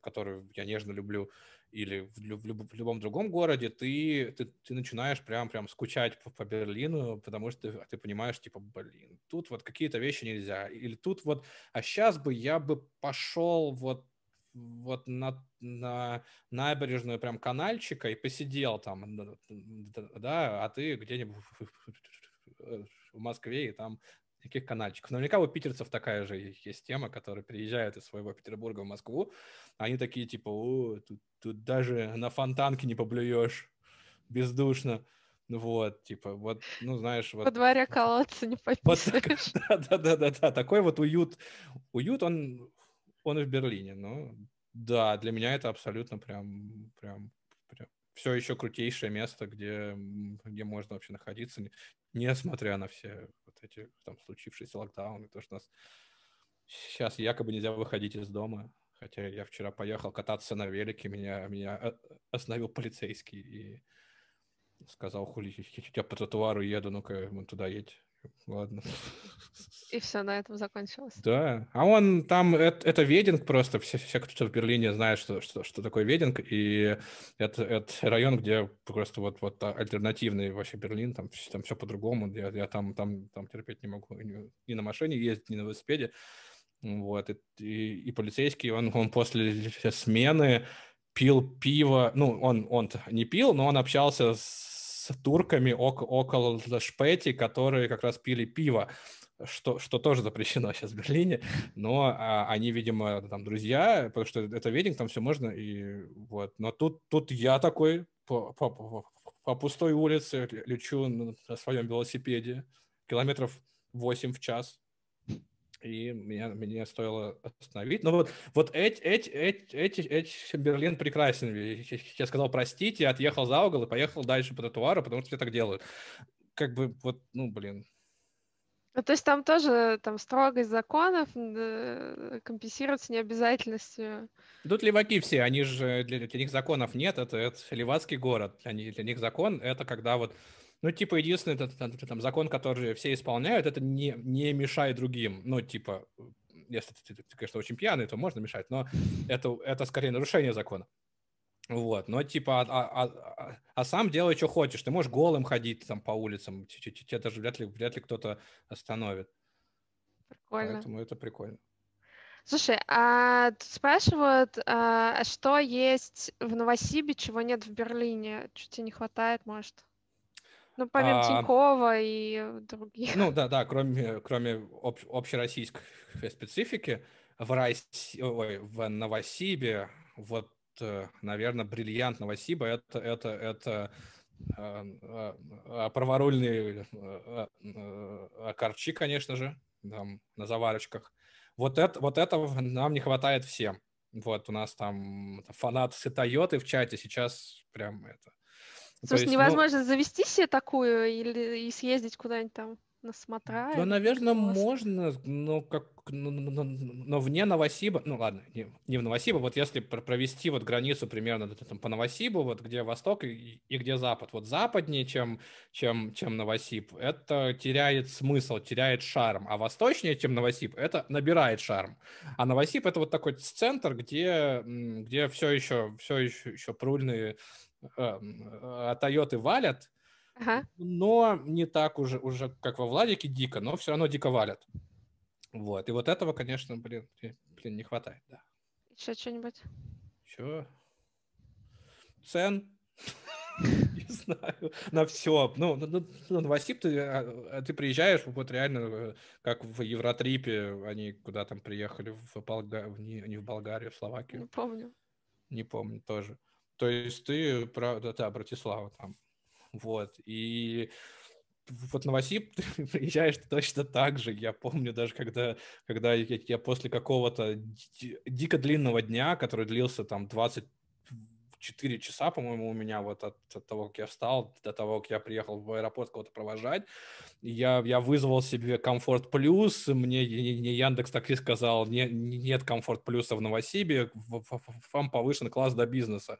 которую я нежно люблю, или в, люб, в любом другом городе, ты, ты, ты начинаешь прям, прям скучать по, по Берлину, потому что ты, ты понимаешь, типа, блин, тут вот какие-то вещи нельзя, или тут вот, а сейчас бы я бы пошел вот вот на, на набережную прям канальчика и посидел там, да, а ты где-нибудь в Москве, и там никаких канальчиков. Наверняка у питерцев такая же есть тема, которые приезжают из своего Петербурга в Москву, они такие типа, о, тут, тут даже на фонтанке не поблюешь, бездушно. Вот, типа, вот, ну, знаешь, вот... Во дворе колодца не пописаешь. Вот, да, да, да, да, такой вот уют. Уют, он, он и в Берлине, но да, для меня это абсолютно прям, прям, прям все еще крутейшее место, где, где можно вообще находиться, несмотря на все эти там случившиеся локдауны, то, что нас сейчас якобы нельзя выходить из дома, Хотя я вчера поехал кататься на велике, меня, меня э, остановил полицейский и сказал, хули, я по тротуару еду, ну-ка, мы туда едь. Ладно. И все на этом закончилось. Да. А он там, это, это вединг просто, все, все, кто в Берлине знает, что, что, что такое вединг, и это, это район, где просто вот, вот альтернативный вообще Берлин, там, там все по-другому, я, я там, там, там терпеть не могу ни, ни на машине ездить, ни на велосипеде. Вот, и, и, и полицейский, он, он после смены пил пиво, ну, он, он не пил, но он общался с с турками ок- около Шпети, которые как раз пили пиво, что, что тоже запрещено сейчас в Берлине, но а, они, видимо, там друзья, потому что это вединг, там все можно, и вот. Но тут, тут я такой по, по, по пустой улице лечу на своем велосипеде километров 8 в час, и меня, меня стоило остановить. Но вот, вот эти, эти, эти, эти, эти Берлин прекрасен. Я сказал простите, отъехал за угол и поехал дальше по тротуару, потому что все так делают. Как бы вот, ну, блин. Ну, то есть там тоже там строгость законов компенсируется необязательностью. Тут леваки все, они же, для, для них законов нет, это, это левацкий город. Них, для них закон — это когда вот ну, типа, единственный это, там, там, закон, который все исполняют, это не, не мешай другим. Ну, типа, если ты, ты, ты, конечно, очень пьяный, то можно мешать, но это, это скорее нарушение закона. Вот, но типа, а, а, а, а сам делай, что хочешь. Ты можешь голым ходить там по улицам, тебя даже вряд ли, вряд ли кто-то остановит. Прикольно. Поэтому это прикольно. Слушай, а спрашивают, а, что есть в Новосибе, чего нет в Берлине? Что тебе не хватает, может? Ну, помимо а, Тинькова и других. Ну, да, да, кроме, кроме об, общероссийской специфики, в, России, ой, в Новосибе, вот, э, наверное, бриллиант Новосиба это, это, это э, э, праворульные э, э, корчи, конечно же, там, на заварочках. Вот, это, вот этого нам не хватает всем. Вот у нас там фанат Тойоты в чате сейчас прям это Слушай, есть, ну невозможно ну... завести себе такую или и съездить куда-нибудь там на смотра? Да, наверное, можно, но как, но, но, но вне Новосиба, ну ладно, не, не в Новосибо, вот если провести вот границу примерно там, по Новосибу, вот где восток и, и где запад, вот западнее, чем, чем, чем Новосиб, это теряет смысл, теряет шарм, а восточнее, чем Новосиб, это набирает шарм. А Новосиб это вот такой центр, где, где все еще, все еще, еще прульные а Тойоты валят, ага. но не так уже, уже, как во Владике, дико, но все равно дико валят. Вот, и вот этого, конечно, блин, блин не хватает, да. Еще что-нибудь? Еще? Цен? Не знаю, на все. Ну, ну Новосиб, ты, а, ты приезжаешь, вот реально, э, как в Евротрипе, они куда там приехали, в Болгарию, не в Болгарию, в Словакию. Не помню. Не помню тоже. То есть ты, правда, да, Братислава там. Вот. И вот Новосиб ты приезжаешь точно так же. Я помню даже, когда, когда я, я после какого-то дико длинного дня, который длился там 20 4 часа, по-моему, у меня вот от, от того, как я встал, до того, как я приехал в аэропорт кого-то провожать. Я, я вызвал себе комфорт плюс, мне не Яндекс так и сказал, не, нет комфорт плюса в Новосибе, вам повышен класс до бизнеса.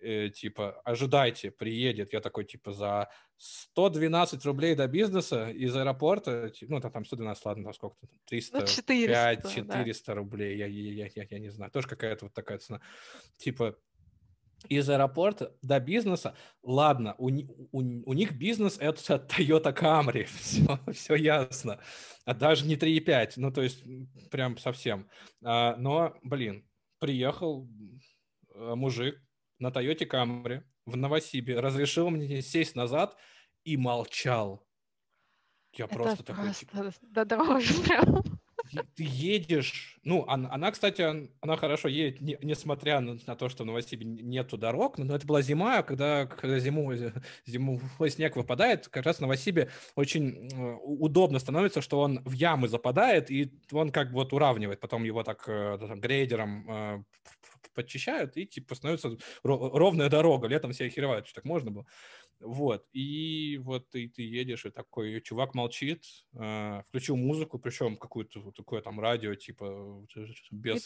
Э, типа, ожидайте, приедет. Я такой, типа, за 112 рублей до бизнеса из аэропорта, ну, там, там 112, ладно, там сколько-то, 300, ну, 400, 400 да. рублей, я, я, я, я не знаю, тоже какая-то вот такая цена. Типа, из аэропорта до бизнеса, ладно, у, у, у них бизнес это Toyota Camry, все, все ясно, а даже не 3,5, ну, то есть прям совсем. А, но, блин, приехал э, мужик на Toyota Camry в Новосибе, разрешил мне сесть назад и молчал. Я это просто, просто такой, типа... Да дрожь прям ты едешь, ну, она, она кстати, она хорошо едет, не, несмотря на, на то, что в Новосибе нету дорог, но это была зима, когда, когда зиму, зимой снег выпадает, как раз в Новосибе очень э, удобно становится, что он в ямы западает, и он как бы вот уравнивает, потом его так э, там, грейдером э, подчищают, и типа становится ровная дорога. Летом все охеревают, что так можно было. Вот, и вот ты, ты едешь, и такой чувак молчит, э, включил музыку, причем какую-то вот такое там радио, типа, без,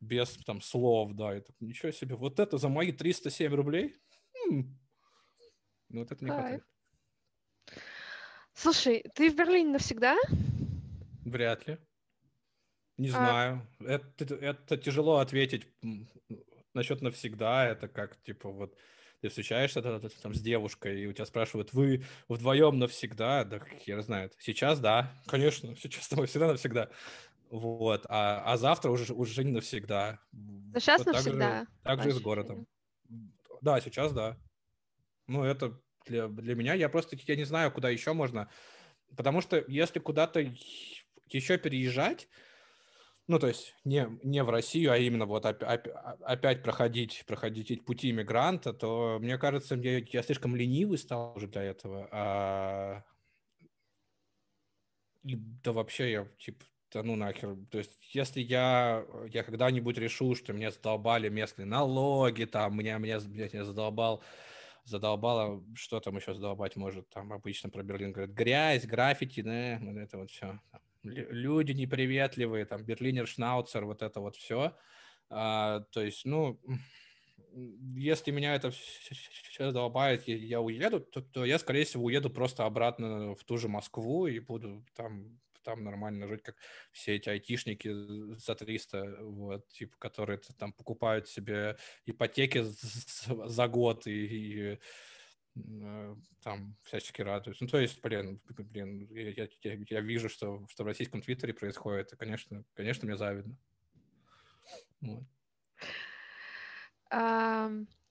без там слов, да, и так, ничего себе, вот это за мои 307 рублей? М-м. Ну, вот это не хватает. Слушай, ты в Берлине навсегда? Вряд ли. Не а... знаю. Это, это тяжело ответить насчет навсегда. Это как, типа, вот ты встречаешься там с девушкой, и у тебя спрашивают, вы вдвоем навсегда? Да хер знает. Сейчас да, конечно, сейчас с тобой всегда навсегда. Вот, а, а завтра уже, уже не навсегда. Но сейчас вот навсегда. Так же, так же и с городом. Да, сейчас да. Ну, это для, для меня, я просто, я не знаю, куда еще можно, потому что если куда-то еще переезжать, ну, то есть не, не в Россию, а именно вот опять, опять проходить, проходить пути иммигранта, то, мне кажется, я, я слишком ленивый стал уже для этого. А... И, да вообще я, типа, да ну нахер. То есть, если я, я когда-нибудь решу, что меня задолбали местные налоги, там, меня, меня, меня задолбал задолбало, что там еще задолбать может, там обычно про Берлин говорят, грязь, граффити, да, вот это вот все. Люди неприветливые, там, Берлинер, Шнауцер, вот это вот все. А, то есть, ну, если меня это все задолбает, я, я уеду, то, то я, скорее всего, уеду просто обратно в ту же Москву и буду там там нормально жить, как все эти айтишники за 300, вот, типа, которые там покупают себе ипотеки за год и, и там всячески радуются. Ну, то есть, блин, блин я, я, я вижу, что, что в российском твиттере происходит, и, конечно, конечно, мне завидно. Вот.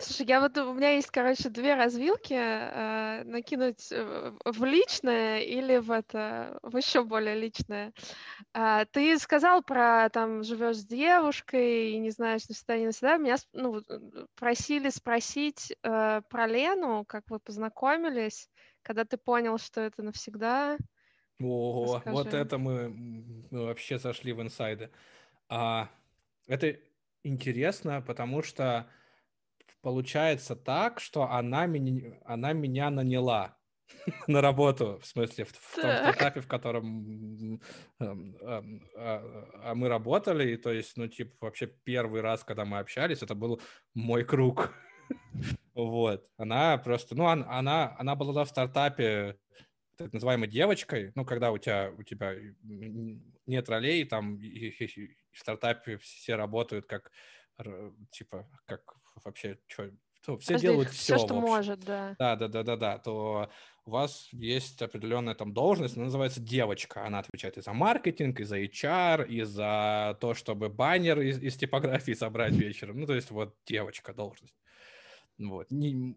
Слушай, я вот у меня есть, короче, две развилки э, накинуть в личное или в это в еще более личное. А, ты сказал про там живешь с девушкой и не знаешь навсегда не навсегда. Меня ну, просили спросить э, про Лену, как вы познакомились, когда ты понял, что это навсегда. О, Расскажи. вот это мы, мы вообще зашли в инсайды. А, это интересно, потому что получается так, что она меня, она меня наняла на работу, в смысле, в, в том стартапе, в котором э, э, э, мы работали, и то есть, ну, типа, вообще первый раз, когда мы общались, это был мой круг. вот. Она просто, ну, она, она, она была в стартапе так называемой девочкой, ну, когда у тебя, у тебя нет ролей, там и, и, и в стартапе все работают как, типа, как вообще, что, то все Каждый делают все, все, что может, да. Да, да, да, да, да, то у вас есть определенная там должность, она называется девочка. Она отвечает и за маркетинг, и за HR, и за то, чтобы баннер из, из типографии собрать вечером. Ну, то есть вот девочка должность. Вот. Не,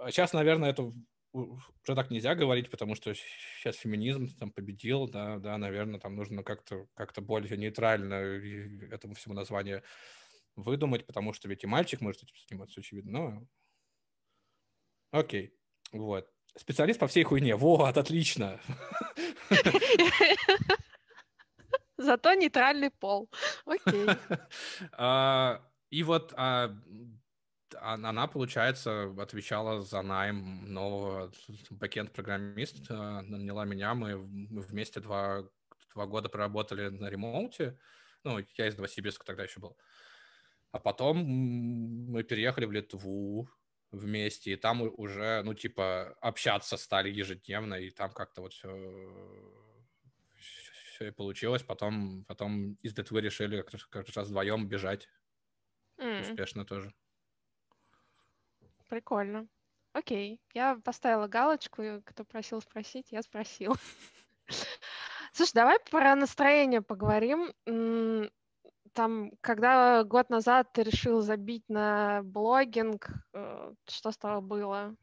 а сейчас, наверное, это уже так нельзя говорить, потому что сейчас феминизм там победил, да, да, наверное, там нужно как-то как более нейтрально этому всему название выдумать, потому что ведь и мальчик может этим заниматься, очевидно. Но... Окей, вот. Специалист по всей хуйне. Вот, отлично. Зато нейтральный пол. Окей. А, и вот а, она, получается, отвечала за найм нового бэкенд-программиста, наняла меня, мы, мы вместе два, два года проработали на ремоуте, ну, я из Новосибирска тогда еще был. А потом мы переехали в Литву вместе, и там уже, ну, типа, общаться стали ежедневно, и там как-то вот все, все и получилось. Потом, потом из Литвы решили как раз, как раз вдвоем бежать. Mm. Успешно тоже. Прикольно. Окей, я поставила галочку, кто просил спросить, я спросила. Слушай, давай про настроение поговорим. Там, когда год назад ты решил забить на блогинг, э, что с тобой было?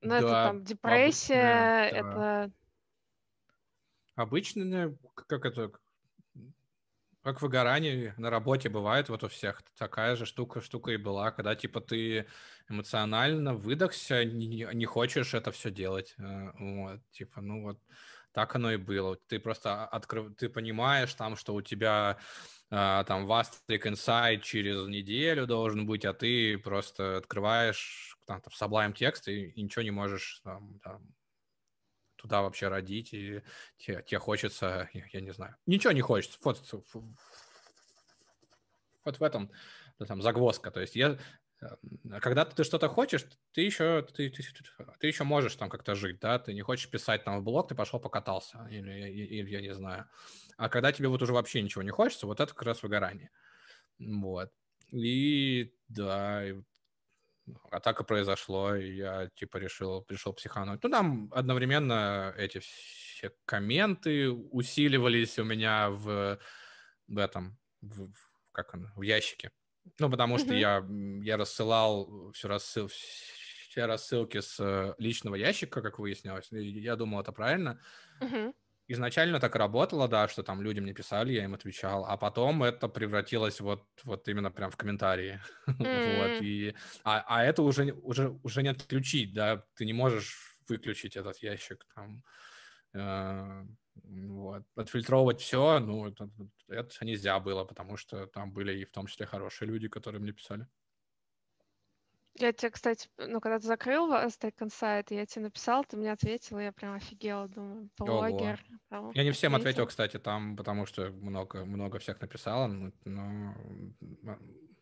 Ну, да, это там депрессия, обычная, это... Да. Обычно, как это, как выгорание на работе бывает вот у всех. Такая же штука, штука и была, когда типа ты эмоционально выдохся, не, не хочешь это все делать. Э, вот, типа, ну вот Так оно и было. Ты просто открыв... ты понимаешь там, что у тебя а, там Vastric Insight через неделю должен быть, а ты просто открываешь там, там Sublime текст и, и ничего не можешь там, там, туда вообще родить, и тебе, тебе хочется, я, я не знаю, ничего не хочется. Вот, вот в этом там загвоздка. То есть я, когда ты что-то хочешь, ты еще, ты, ты, ты еще можешь там как-то жить, да, ты не хочешь писать там в блог, ты пошел покатался, или, или я не знаю. А когда тебе вот уже вообще ничего не хочется, вот это как раз выгорание. Вот. И да, и, а так и произошло, и я типа решил, пришел психануть. Ну, там одновременно эти все комменты усиливались у меня в, в этом, в, как он, в ящике. Ну, потому что я, я рассылал все, рассыл, все рассылки с э, личного ящика, как выяснилось. Я думал, это правильно. Изначально так работало, да, что там люди мне писали, я им отвечал, а потом это превратилось вот, вот именно прям в комментарии. вот, и, а, а это уже, уже, уже не отключить, да, ты не можешь выключить этот ящик там. Э, вот. Отфильтровывать все, ну, это, это нельзя было, потому что там были и в том числе хорошие люди, которые мне писали. Я тебе, кстати, ну, когда ты закрыл Stack Insight, я тебе написал, ты мне ответил, я прям офигела, думаю, блогер. Там, я не всем ответил. ответил, кстати, там, потому что много, много всех написало, но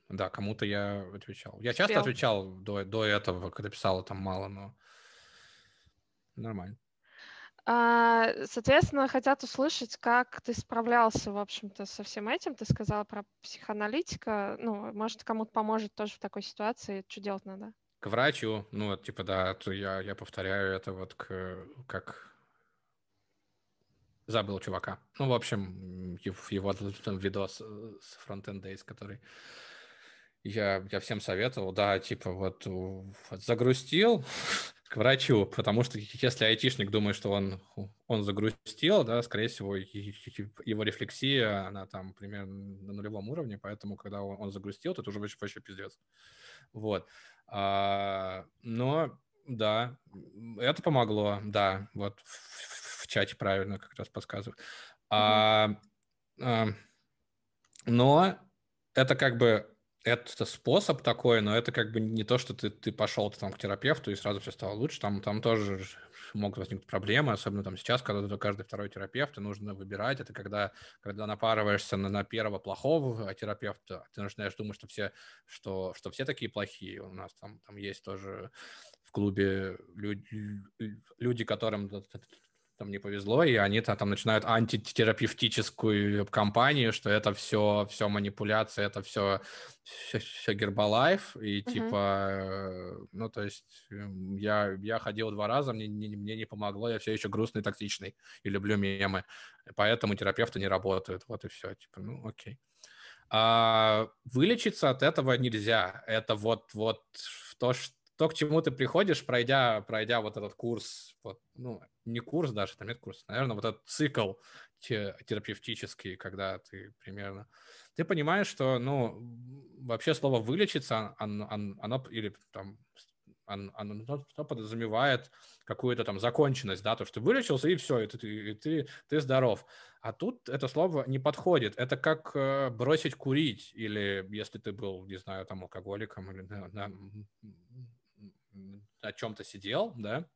да, кому-то я отвечал. Я Успел. часто отвечал до, до этого, когда писал, там мало, но нормально. А, соответственно, хотят услышать, как ты справлялся, в общем-то, со всем этим. Ты сказала про психоаналитика. Ну, может, кому-то поможет тоже в такой ситуации. Что делать надо? К врачу. Ну, вот, типа, да, то я, я повторяю это вот к, как... Забыл чувака. Ну, в общем, его там видос с Frontend Days, который я, я всем советовал, да, типа вот, вот загрустил, к врачу, потому что если айтишник думает, что он, он загрустил, да, скорее всего, его рефлексия, она там примерно на нулевом уровне, поэтому, когда он, он загрустил, то это уже вообще, вообще пиздец. Вот. А, но, да, это помогло, да, вот в, в чате правильно как раз подсказывают. А, а, но это как бы это способ такой, но это как бы не то, что ты, ты пошел ты, там, к терапевту и сразу все стало лучше. Там, там тоже могут возникнуть проблемы, особенно там сейчас, когда ты каждый второй терапевт, и нужно выбирать. Это когда, когда напарываешься на, на первого плохого терапевта, ты начинаешь думать, что все, что, что все такие плохие. У нас там, там есть тоже в клубе люди, люди которым там не повезло, и они там начинают антитерапевтическую кампанию, что это все, все манипуляция, это все, все, все гербалайф, и uh-huh. типа, э, ну, то есть я, я ходил два раза, мне, не, мне не помогло, я все еще грустный, токсичный, и люблю мемы, поэтому терапевты не работают, вот и все, типа, ну, окей. А, вылечиться от этого нельзя, это вот, вот то, что то, к чему ты приходишь, пройдя, пройдя вот этот курс, вот, ну, не курс даже, там нет курса, наверное, вот этот цикл терапевтический, когда ты примерно... Ты понимаешь, что, ну, вообще слово «вылечиться», оно, оно или там оно, оно, оно подразумевает какую-то там законченность, да, то, что ты вылечился, и все, и ты, и ты, ты здоров. А тут это слово не подходит. Это как э, бросить курить, или если ты был, не знаю, там, алкоголиком, или на, на, о чем-то сидел, да,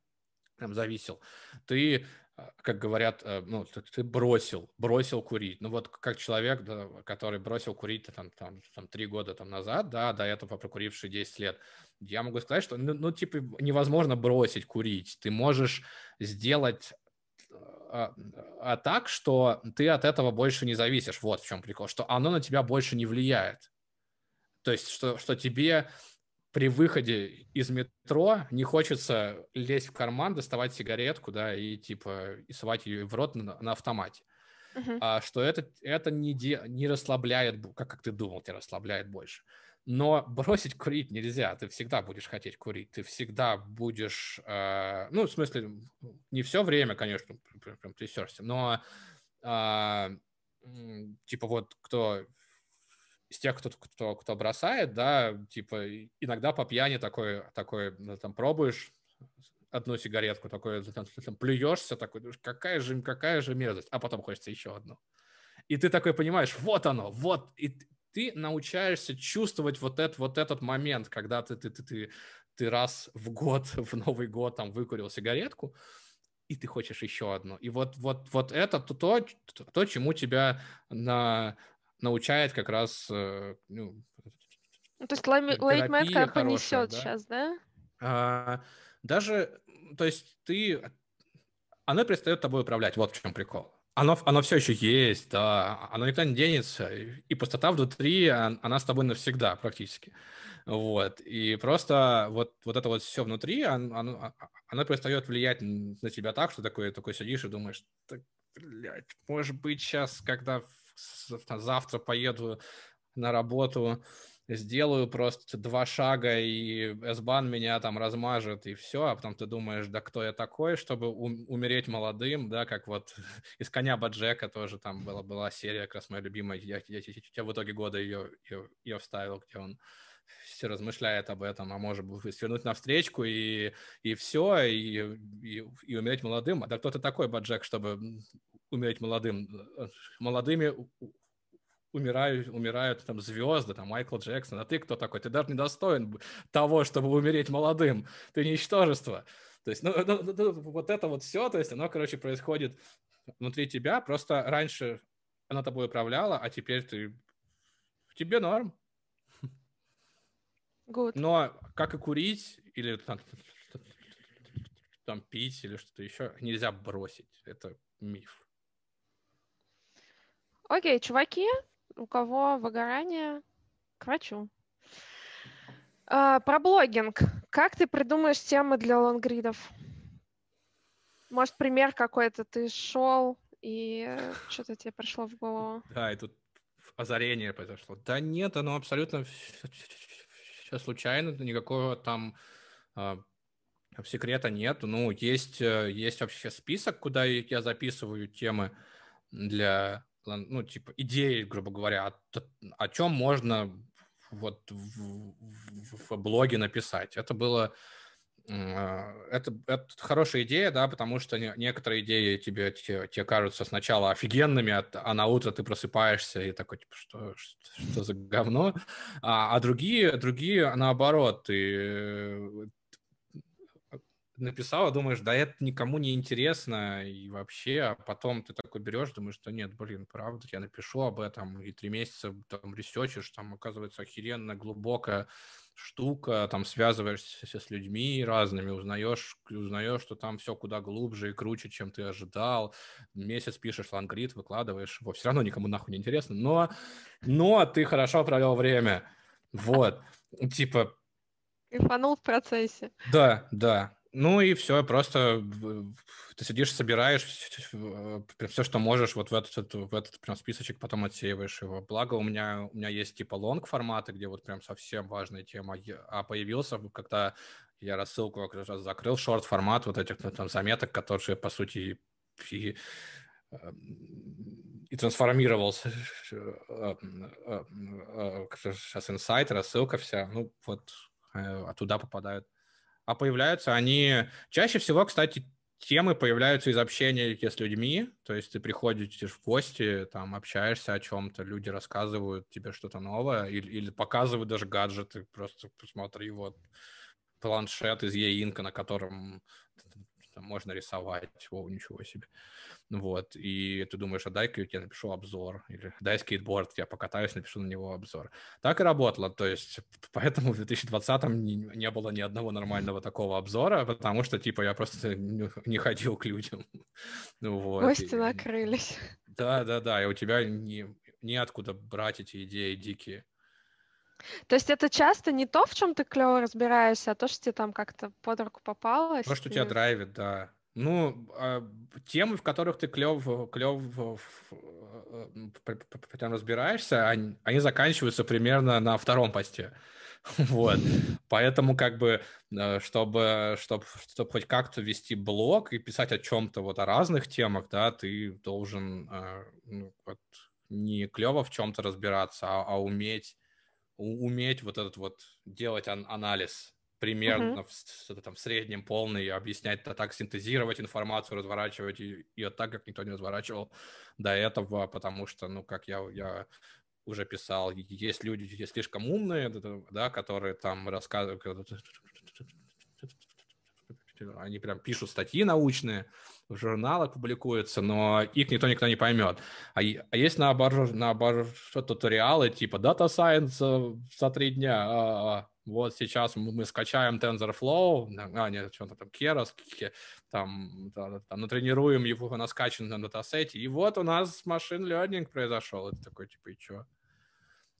там зависел, ты, а, как говорят, э, ну, ты, бросил, бросил курить. Ну, вот как человек, да, который бросил курить там, там, там три года там, назад, да, до этого прокуривший 10 лет, я могу сказать, что, ну, ну, типа, невозможно бросить курить. Ты можешь сделать а, а так, что ты от этого больше не зависишь. Вот в чем прикол, что оно на тебя больше не влияет. То есть, что, что тебе при выходе из метро не хочется лезть в карман, доставать сигаретку, да, и типа и совать ее в рот на, на автомате. Uh-huh. А, что это, это не, де, не расслабляет, как, как ты думал, тебя расслабляет больше. Но бросить курить нельзя, ты всегда будешь хотеть курить, ты всегда будешь, э, ну, в смысле, не все время, конечно, прям, трясешься, но э, типа вот кто из тех, кто, кто, кто бросает, да, типа, иногда по пьяни такой, такой ну, там, пробуешь одну сигаретку, такой там, там, плюешься, такой, какая же, какая же мерзость, а потом хочется еще одну. И ты такой понимаешь, вот оно, вот, и ты научаешься чувствовать вот, этот вот этот момент, когда ты, ты, ты, ты, ты раз в год, в Новый год там выкурил сигаретку, и ты хочешь еще одну. И вот, вот, вот это то, то, то чему тебя на, научает как раз... Э, ну, ну, то есть лейтмент как понесет да? сейчас, да? А, даже, то есть ты... Оно перестает тобой управлять, вот в чем прикол. Оно, оно все еще есть, да, оно никуда не денется, и пустота внутри, она с тобой навсегда практически. Вот, и просто вот, вот это вот все внутри, оно, оно, а, оно перестает влиять на тебя так, что такой, такой сидишь и думаешь, так, блядь, может быть, сейчас, когда завтра поеду на работу, сделаю просто два шага, и S-бан меня там размажет, и все, а потом ты думаешь, да кто я такой, чтобы умереть молодым, да, как вот из «Коня Баджека» тоже там была, была серия, как раз моя любимая, я, я, я, в итоге года ее, ее, ее вставил, где он все размышляет об этом, а может быть свернуть на встречку и, и все, и, и, и умереть молодым. А да кто ты такой, Баджек, чтобы умереть молодым? Молодыми умирают, умирают там звезды, там Майкл Джексон, а ты кто такой? Ты даже не достоин того, чтобы умереть молодым. Ты ничтожество. То есть, ну, ну, ну, ну вот это вот все, то есть оно, короче, происходит внутри тебя, просто раньше она тобой управляла, а теперь ты тебе норм. Good. Но как и курить или там, там пить или что-то еще, нельзя бросить. Это миф. Окей, чуваки, у кого выгорание, к врачу. А, про блогинг. Как ты придумаешь темы для лонгридов? Может, пример какой-то ты шел, и что-то тебе пришло в голову? Да, и тут озарение произошло. Да нет, оно абсолютно все случайно, никакого там э, секрета нет. Ну, есть, э, есть вообще список, куда я записываю темы для ну, типа, идеи, грубо говоря, о, о чем можно вот в, в, в блоге написать. Это было а, это, это хорошая идея, да, потому что некоторые идеи тебе, тебе, тебе кажутся сначала офигенными, а, а на утро ты просыпаешься и такой, типа, что, что, что за говно, а, а другие, другие, наоборот, ты, написала, думаешь, да это никому не интересно и вообще, а потом ты такой берешь, думаешь, да нет, блин, правда, я напишу об этом, и три месяца там ресечешь, там оказывается охеренно глубокая штука, там связываешься с людьми разными, узнаешь, узнаешь, что там все куда глубже и круче, чем ты ожидал, месяц пишешь лонгрид, выкладываешь его, все равно никому нахуй не интересно, но, но ты хорошо провел время, вот, типа... И фанул в процессе. Да, да, ну и все, просто ты сидишь, собираешь все, что можешь, вот в этот, в этот прям списочек, потом отсеиваешь его. Благо у меня, у меня есть типа long форматы, где вот прям совсем важная тема, а появился, когда я рассылку как раз закрыл, шорт формат вот этих там заметок, которые по сути и, эм, и трансформировался сейчас инсайт, рассылка вся, ну вот э, туда попадают а появляются они... Чаще всего, кстати, темы появляются из общения с людьми, то есть ты приходишь в гости, там общаешься о чем-то, люди рассказывают тебе что-то новое или, или показывают даже гаджеты, просто посмотри, вот планшет из e на котором можно рисовать, о, ничего себе. Вот, и ты думаешь, а дай-ка я тебе напишу обзор, или дай скейтборд, я покатаюсь, напишу на него обзор. Так и работало, то есть поэтому в 2020-м не, не было ни одного нормального такого обзора, потому что, типа, я просто не ходил к людям. Вот. Гости и, накрылись. Да, да, да, и у тебя не, неоткуда брать эти идеи дикие. То есть это часто не то, в чем ты клево разбираешься, а то, что тебе там как-то под руку попалось. То, что и... тебя драйвит, да. Ну, а, темы, в которых ты клев, клев прям разбираешься, они, они заканчиваются примерно на втором посте. Вот. Поэтому, как бы, э, чтобы, чтобы, чтобы хоть как-то вести блог и писать о чем-то вот о разных темах, да, ты должен э, ну, вот, не клево в чем-то разбираться, а, а уметь, уметь вот этот вот делать ан- анализ примерно uh-huh. в, там, в среднем полный, объяснять это так, синтезировать информацию, разворачивать ее так, как никто не разворачивал до этого, потому что, ну, как я, я уже писал, есть люди слишком умные, да, которые там рассказывают, они прям пишут статьи научные, в журналах публикуются, но их никто никто не поймет. А, а есть наоборот, наоборот туториалы типа Data Science за три дня. Вот сейчас мы скачаем TensorFlow, а, нет, что-то там, Keras, там, да, там, натренируем его на скачанном датасете, и вот у нас машин learning произошел. Это такой, типа, и что?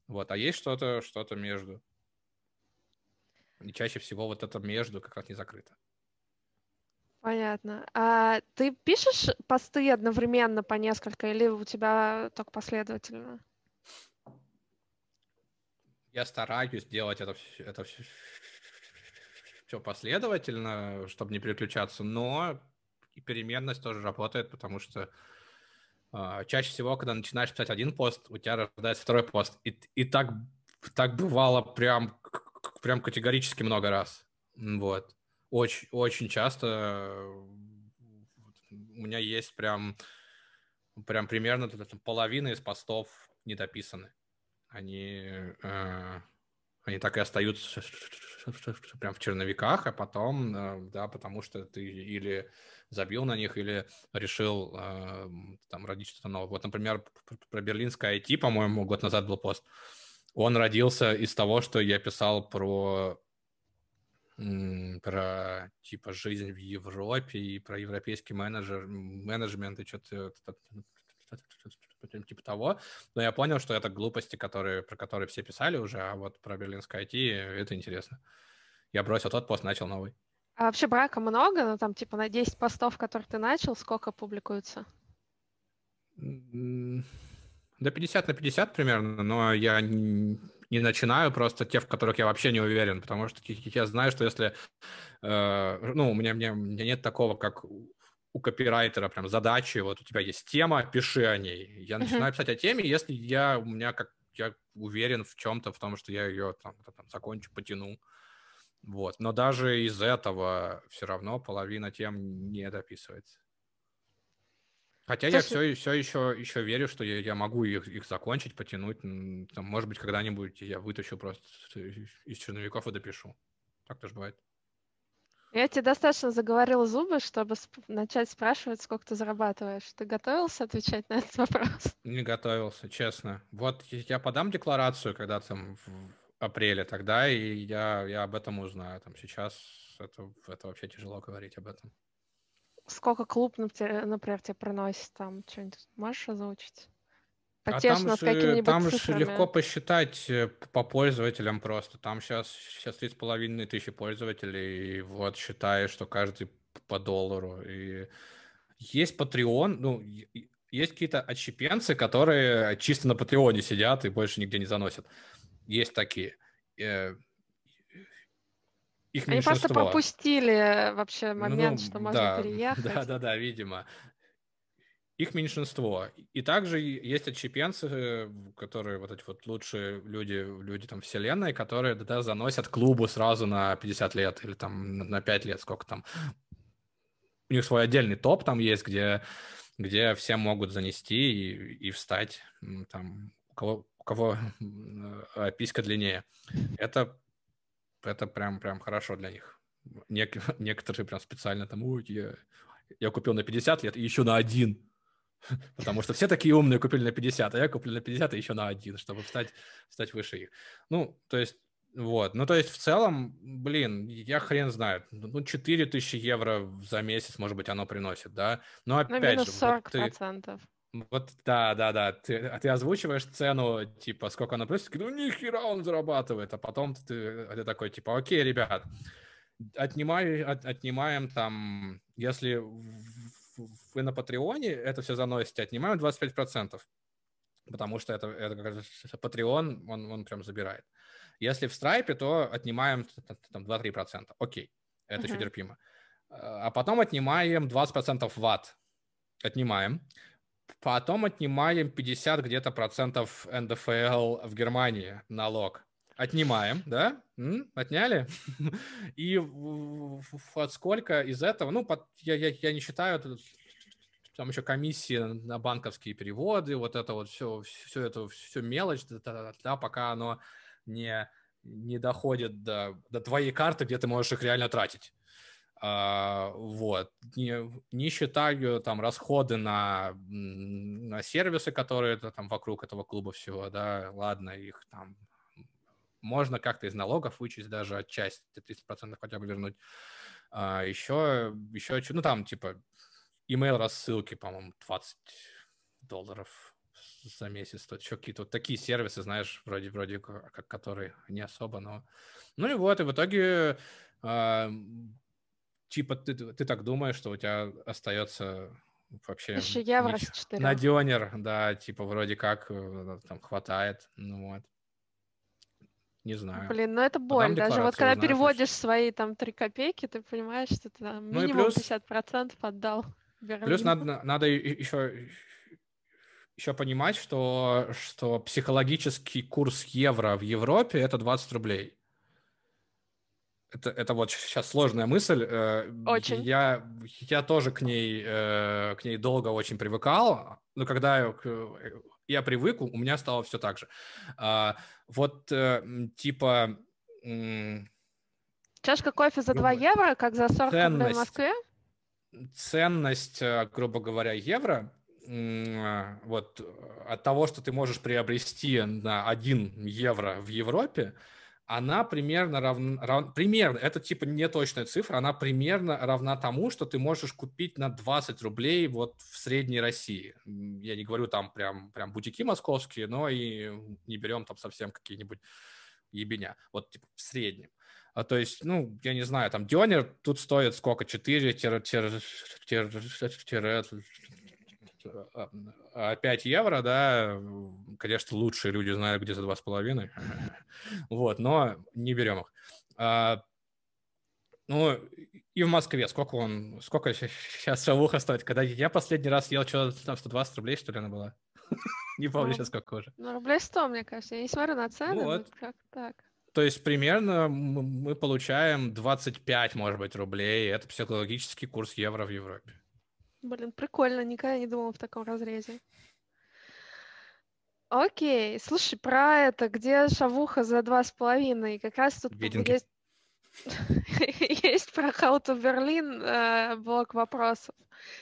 Вот, а есть что-то что между. И чаще всего вот это между как раз не закрыто. Понятно. А ты пишешь посты одновременно по несколько или у тебя только последовательно? Я стараюсь делать это, это все последовательно, чтобы не переключаться, но и переменность тоже работает, потому что э, чаще всего, когда начинаешь писать один пост, у тебя рождается второй пост. И, и так, так бывало прям, прям категорически много раз. Вот. Очень, очень часто у меня есть прям, прям примерно половина из постов недописаны. Они, э, они так и остаются прям в черновиках, а потом, э, да, потому что ты или забил на них, или решил э, там родить что-то новое. Вот, например, про берлинское IT, по-моему, год назад был пост. Он родился из того, что я писал про про типа жизнь в Европе и про европейский менеджер, менеджмент и что-то типа того. Но я понял, что это глупости, которые, про которые все писали уже, а вот про берлинское IT это интересно. Я бросил тот пост, начал новый. А вообще брака много? Ну, там, типа, на 10 постов, которые ты начал, сколько публикуется? До 50 на 50 примерно, но я не начинаю просто те, в которых я вообще не уверен, потому что я знаю, что если, э, ну, у меня, мне, у меня нет такого, как у копирайтера прям задачи, вот у тебя есть тема, пиши о ней. Я начинаю писать о теме, если я, у меня как, я уверен в чем-то, в том, что я ее там, там закончу, потяну. Вот. Но даже из этого все равно половина тем не дописывается. Хотя Слушай... я все, все еще, еще верю, что я, я могу их, их закончить, потянуть. Там, может быть, когда-нибудь я вытащу просто из черновиков и допишу. Так тоже бывает. Я тебе достаточно заговорила зубы, чтобы сп- начать спрашивать, сколько ты зарабатываешь. Ты готовился отвечать на этот вопрос? Не готовился, честно. Вот я подам декларацию, когда там в апреле тогда, и я, я об этом узнаю. Там сейчас это, это вообще тяжело говорить об этом. Сколько клуб, например, тебе приносит там? Что-нибудь можешь озвучить? Потешно, а там же, там же легко посчитать э, по пользователям просто. Там сейчас, сейчас 3,5 тысячи пользователей, и вот считаешь, что каждый по доллару. И есть Patreon, ну, есть какие-то отщепенцы, которые чисто на Патреоне сидят и больше нигде не заносят. Есть такие. Э, их Они просто пропустили вообще ну, момент, ну, что можно да, переехать. Да, да, да, видимо. Их меньшинство. И также есть отщепенцы, которые вот эти вот лучшие люди, люди там вселенной, которые да, заносят клубу сразу на 50 лет или там на 5 лет, сколько там. У них свой отдельный топ там есть, где, где все могут занести и, и встать. Там, у кого, у кого э, писька длиннее. Это это прям, прям хорошо для них. Нек- некоторые прям специально там, ой, я, я купил на 50 лет и еще на один. Потому что все такие умные купили на 50, а я куплю на 50 и еще на один, чтобы встать, встать выше их. Ну, то есть, вот. Ну, то есть, в целом, блин, я хрен знает. Ну, 4 тысячи евро за месяц, может быть, оно приносит, да? Но опять минус же... 40%. Вот ты, вот, да, да, да. Ты, а ты озвучиваешь цену, типа, сколько она приносит, ну, ни хера он зарабатывает, а потом ты, ты такой, типа, окей, ребят, отнимаю, от, отнимаем там, если вы на Патреоне это все заносите, отнимаем 25%, потому что это, это как Patreon, он, он прям забирает. Если в Stripe, то отнимаем там 2-3%. Окей, это uh-huh. еще терпимо. А потом отнимаем 20% ват. Отнимаем. Потом отнимаем 50 где-то процентов НДФЛ в Германии налог. отнимаем, да? М? Отняли? И вот сколько из этого, ну, под, я, я, я не считаю, там еще комиссии на банковские переводы, вот это вот все, все это, все мелочь, да, да, пока оно не, не доходит до, до твоей карты, где ты можешь их реально тратить. А, вот. Не, не считаю там расходы на, на сервисы, которые там вокруг этого клуба всего, да, ладно, их там можно как-то из налогов вычесть даже отчасти, 30% хотя бы вернуть. А, еще, еще, ну там типа email рассылки, по-моему, 20 долларов за месяц стоит. Еще какие-то вот такие сервисы, знаешь, вроде, вроде как, которые не особо, но... Ну и вот, и в итоге э, типа ты, ты так думаешь, что у тебя остается вообще Еще евро нич... на дёнер, да, типа вроде как э, там хватает, ну вот. Не знаю. Блин, ну это боль. Даже вот когда переводишь свои там три копейки, ты понимаешь, что ты там ну минимум плюс... 50% отдал. Берлину. Плюс надо, надо еще, еще понимать, что, что психологический курс евро в Европе это 20 рублей это, это вот сейчас сложная мысль. Э, очень. Я, я тоже к ней, э, к ней долго очень привыкал, но когда я, привык, у меня стало все так же. А, вот э, типа... Чашка кофе за 2 евро, как за 40 ценность, в Москве? Ценность, грубо говоря, евро вот от того, что ты можешь приобрести на 1 евро в Европе, она примерно равна, рав, примерно, это типа не точная цифра, она примерно равна тому, что ты можешь купить на 20 рублей вот в средней России. Я не говорю там прям, прям бутики московские, но и не берем там совсем какие-нибудь ебеня, вот типа в среднем. А, то есть, ну, я не знаю, там дёнер тут стоит сколько, 4 5 евро, да, конечно, лучшие люди знают, где за 2,5. Вот, но не берем их. А, ну, и в Москве сколько он, сколько сейчас шавуха стоит? Когда я последний раз ел, что там 120 рублей, что ли, она была? Не помню сейчас, сколько уже. Ну, рублей 100, мне кажется. Я не смотрю на цены, вот. как так. То есть примерно мы получаем 25, может быть, рублей. Это психологический курс евро в Европе. Блин, прикольно, никогда не думала в таком разрезе. Окей, слушай, про это, где шавуха за два с половиной, как раз тут Видинки. есть есть про How to Berlin э, блок вопросов.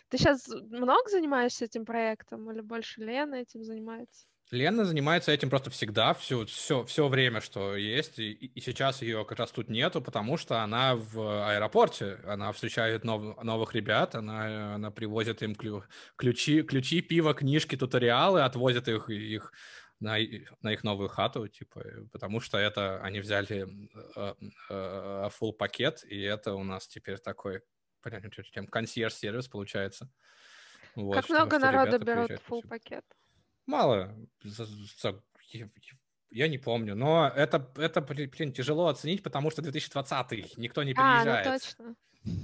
Ты сейчас много занимаешься этим проектом или больше Лена этим занимается? Лена занимается этим просто всегда, все, все, все время, что есть, и, и сейчас ее как раз тут нету, потому что она в аэропорте, она встречает нов, новых ребят, она, она привозит им клю, ключи, ключи, пиво, книжки, туториалы, отвозит их, их на, на их новую хату, типа, потому что это они взяли э, э, full пакет, и это у нас теперь такой, понятно, чем консьерж-сервис получается. Вот, как много народу берут full пакет? Мало. Я не помню, но это, это, блин, тяжело оценить, потому что 2020 никто не приезжает. А, ну точно.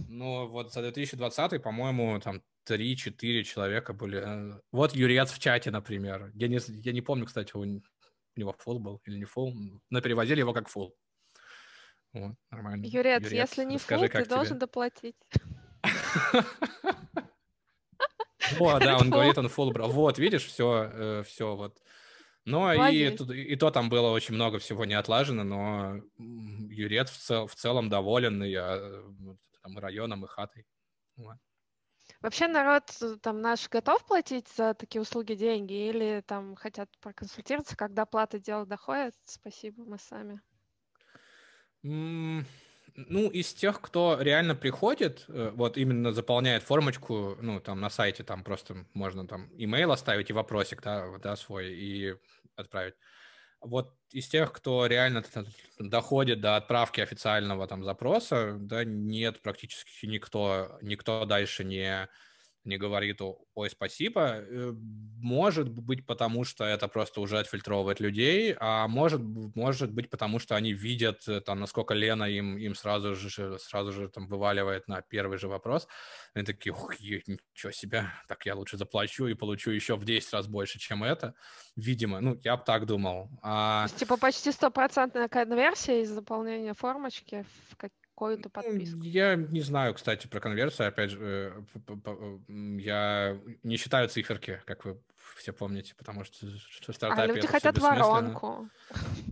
Ну, вот за 2020, по-моему, там 3-4 человека были. Э, вот Юрец в чате, например. Я не, я не помню, кстати, у, него фул был или не фул, но переводили его как фул. Вот, нормально. Юрец, Юрец если не фул, ты тебе? должен доплатить. О, да, он говорит, он брал. Вот, видишь, все, э, все вот. Ну, и, и то там было очень много всего не отлажено, но Юрец в, цел, в целом доволен и а, там, районом, и хатой. Вот. Вообще народ э, там наш готов платить за такие услуги деньги или там хотят проконсультироваться, когда плата дела доходит? Спасибо, мы сами. Mm, ну, из тех, кто реально приходит, э, вот именно заполняет формочку, ну, там на сайте, там просто можно там имейл оставить и вопросик, да, да свой, и отправить. Вот из тех, кто реально доходит до отправки официального там запроса, да, нет практически никто, никто дальше не, не говорит «Ой, спасибо», э, может быть потому, что это просто уже отфильтровывает людей, а может, может быть потому, что они видят, э, там, насколько Лена им, им сразу же, сразу же там вываливает на первый же вопрос. Они такие «Ух, ничего себе, так я лучше заплачу и получу еще в 10 раз больше, чем это». Видимо, ну, я бы так думал. А... То есть, типа почти стопроцентная конверсия из заполнения формочки в какую-то подписку. Я не знаю, кстати, про конверсию. Опять же, я не считаю циферки, как вы все помните, потому что в стартапе... А люди хотят воронку.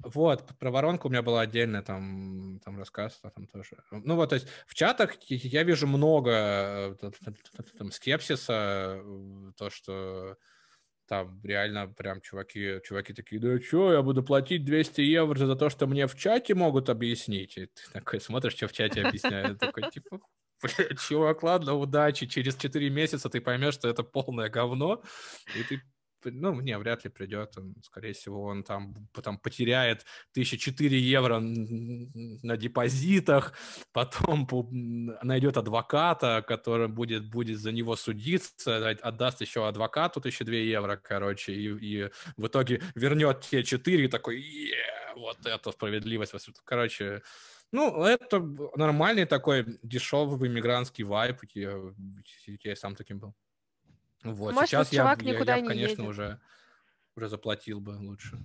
Вот, про воронку у меня был отдельный там, там рассказ, там тоже. Ну вот, то есть в чатах я вижу много э, там, скепсиса, э, то, что там реально прям чуваки, чуваки такие, да что, я буду платить 200 евро за то, что мне в чате могут объяснить. И ты такой смотришь, что в чате объясняют, такой, типа, чувак, ладно, удачи, через 4 месяца ты поймешь, что это полное говно, и ты ну, не, вряд ли придет. Он, скорее всего, он там потом потеряет 1004 евро на депозитах, потом найдет адвоката, который будет, будет за него судиться, отдаст еще адвокату 1002 евро, короче, и, и в итоге вернет те 4 и такой, вот это справедливость. Короче, ну, это нормальный такой дешевый мигрантский вайп. Я, я сам таким был. Вот, Может сейчас я, я, я, конечно, едет. уже, уже заплатил бы лучше.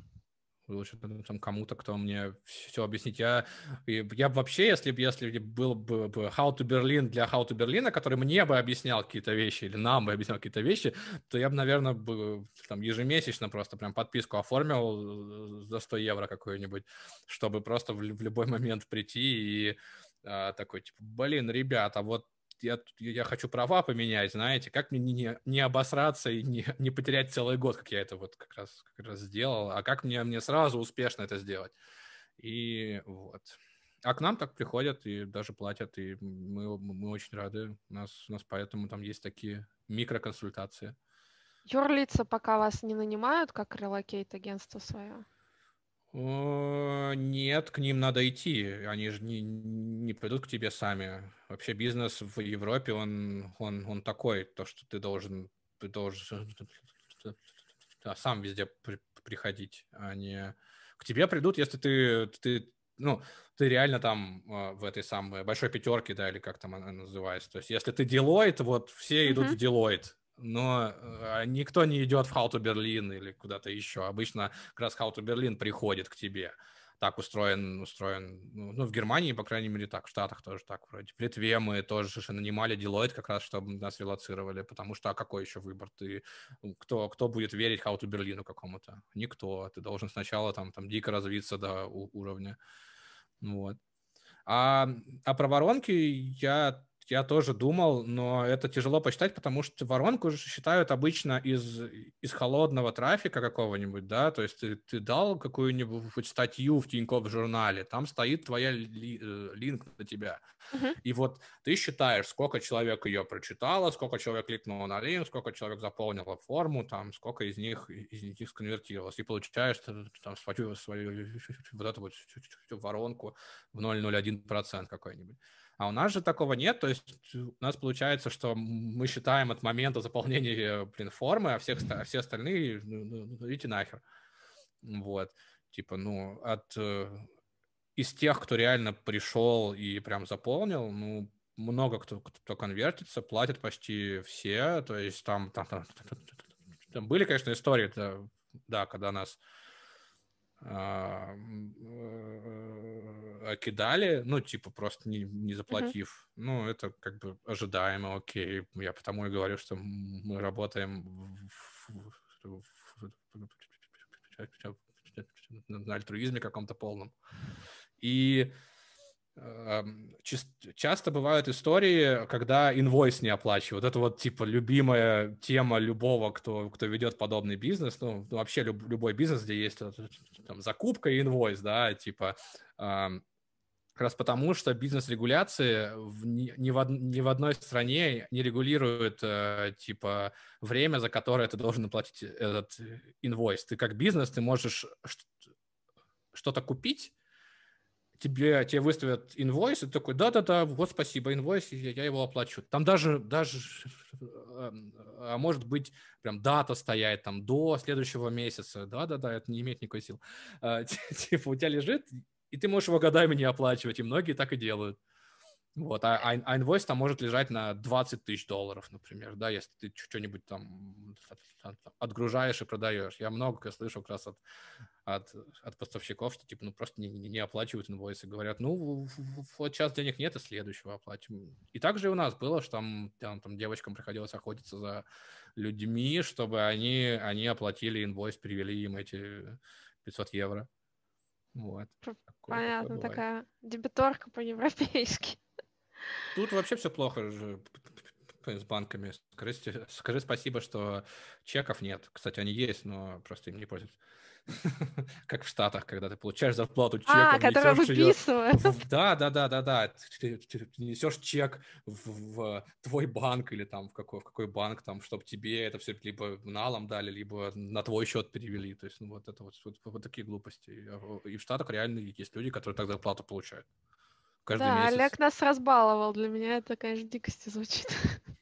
Лучше там кому-то, кто мне все объяснит. Я, я вообще, если бы если был бы How to Berlin для How to Berlin, который мне бы объяснял какие-то вещи, или нам бы объяснял какие-то вещи, то я бы, наверное, бы, там, ежемесячно просто прям подписку оформил э, за 100 евро какую-нибудь, чтобы просто в, в любой момент прийти и а, такой, типа, блин, ребята, вот я, я хочу права поменять, знаете, как мне не, не обосраться и не, не потерять целый год, как я это вот как раз, как раз сделал, а как мне, мне сразу успешно это сделать. И вот. А к нам так приходят и даже платят, и мы, мы очень рады. У нас, у нас поэтому там есть такие микроконсультации. Юрлица пока вас не нанимают, как релокейт агентство свое? Нет, к ним надо идти. Они же не, не придут к тебе сами. Вообще бизнес в Европе, он, он, он такой, то, что ты должен, ты должен да, сам везде при, приходить, а не к тебе придут, если ты, ты ну, ты реально там а, в этой самой большой пятерке, да, или как там она называется. То есть, если ты Deloitte, вот все идут mm-hmm. в Deloitte но э, никто не идет в to Berlin или куда-то еще. Обычно как раз to Berlin приходит к тебе. Так устроен, устроен, ну, ну, в Германии, по крайней мере, так, в Штатах тоже так вроде. В Литве мы тоже нанимали Deloitte как раз, чтобы нас релацировали, потому что а какой еще выбор? Ты, кто, кто будет верить to Berlin какому-то? Никто. Ты должен сначала там, там дико развиться до уровня. Вот. А, а про воронки я я тоже думал, но это тяжело посчитать, потому что воронку же считают обычно из, из холодного трафика какого-нибудь, да, то есть ты, ты дал какую-нибудь статью в Тинькофф журнале, там стоит твоя ли, э, линк на тебя, uh-huh. и вот ты считаешь, сколько человек ее прочитало, сколько человек кликнуло на линк, сколько человек заполнило форму, там, сколько из них, из них сконвертировалось, и получаешь там свою, свою вот эту вот воронку в 0,01% какой-нибудь. А у нас же такого нет, то есть у нас получается, что мы считаем от момента заполнения, блин, формы, а всех, а все остальные, ну, ну, ну, идите нахер. Вот, типа, ну, от, э, из тех, кто реально пришел и прям заполнил, ну, много кто, кто конвертится, платят почти все, то есть там, там, там, там были, конечно, истории, да, да когда нас а, э, кидали, ну, типа, просто не, не заплатив. Uh-huh. Ну, это как бы ожидаемо, окей. Я потому и говорю, что мы работаем в, на альтруизме каком-то полном. И часто бывают истории, когда инвойс не оплачивают. Это вот типа любимая тема любого, кто, кто ведет подобный бизнес. Ну, вообще люб, любой бизнес, где есть там, закупка и инвойс, да, типа как раз потому, что бизнес-регуляции в, ни, в, ни в одной стране не регулируют э, типа время, за которое ты должен оплатить этот инвойс. Ты как бизнес, ты можешь что-то купить, тебе, тебе выставят инвойс, и ты такой, да-да-да, вот спасибо, инвойс, я, я его оплачу. Там даже, даже а может быть, прям дата стоять там до следующего месяца, да-да-да, это не имеет никакой сил. А, типа у тебя лежит, и ты можешь его годами не оплачивать, и многие так и делают. Вот, а, а, а инвойс там может лежать на 20 тысяч долларов, например, да, если ты что-нибудь там отгружаешь и продаешь. Я много слышал как раз от, от, от поставщиков, что типа ну просто не, не оплачивают инвойсы, говорят, ну вот сейчас денег нет, и следующего оплатим. И также у нас было, что там, там, там девочкам приходилось охотиться за людьми, чтобы они, они оплатили инвойс, перевели им эти 500 евро. Вот. Понятно, такая дебиторка по-европейски. Тут вообще все плохо же с банками. Скажи, скажи спасибо, что чеков нет. Кстати, они есть, но просто им не пользуются. Как в Штатах, когда ты получаешь зарплату чеком. А, который выписывают. Да, да, да, да, да. Ты, несешь чек в, твой банк или там в какой, в какой банк, там, чтобы тебе это все либо налом дали, либо на твой счет перевели. То есть ну, вот это вот, вот, вот такие глупости. И в Штатах реально есть люди, которые так зарплату получают каждый да, месяц. Олег нас разбаловал. Для меня это, конечно, дикости звучит.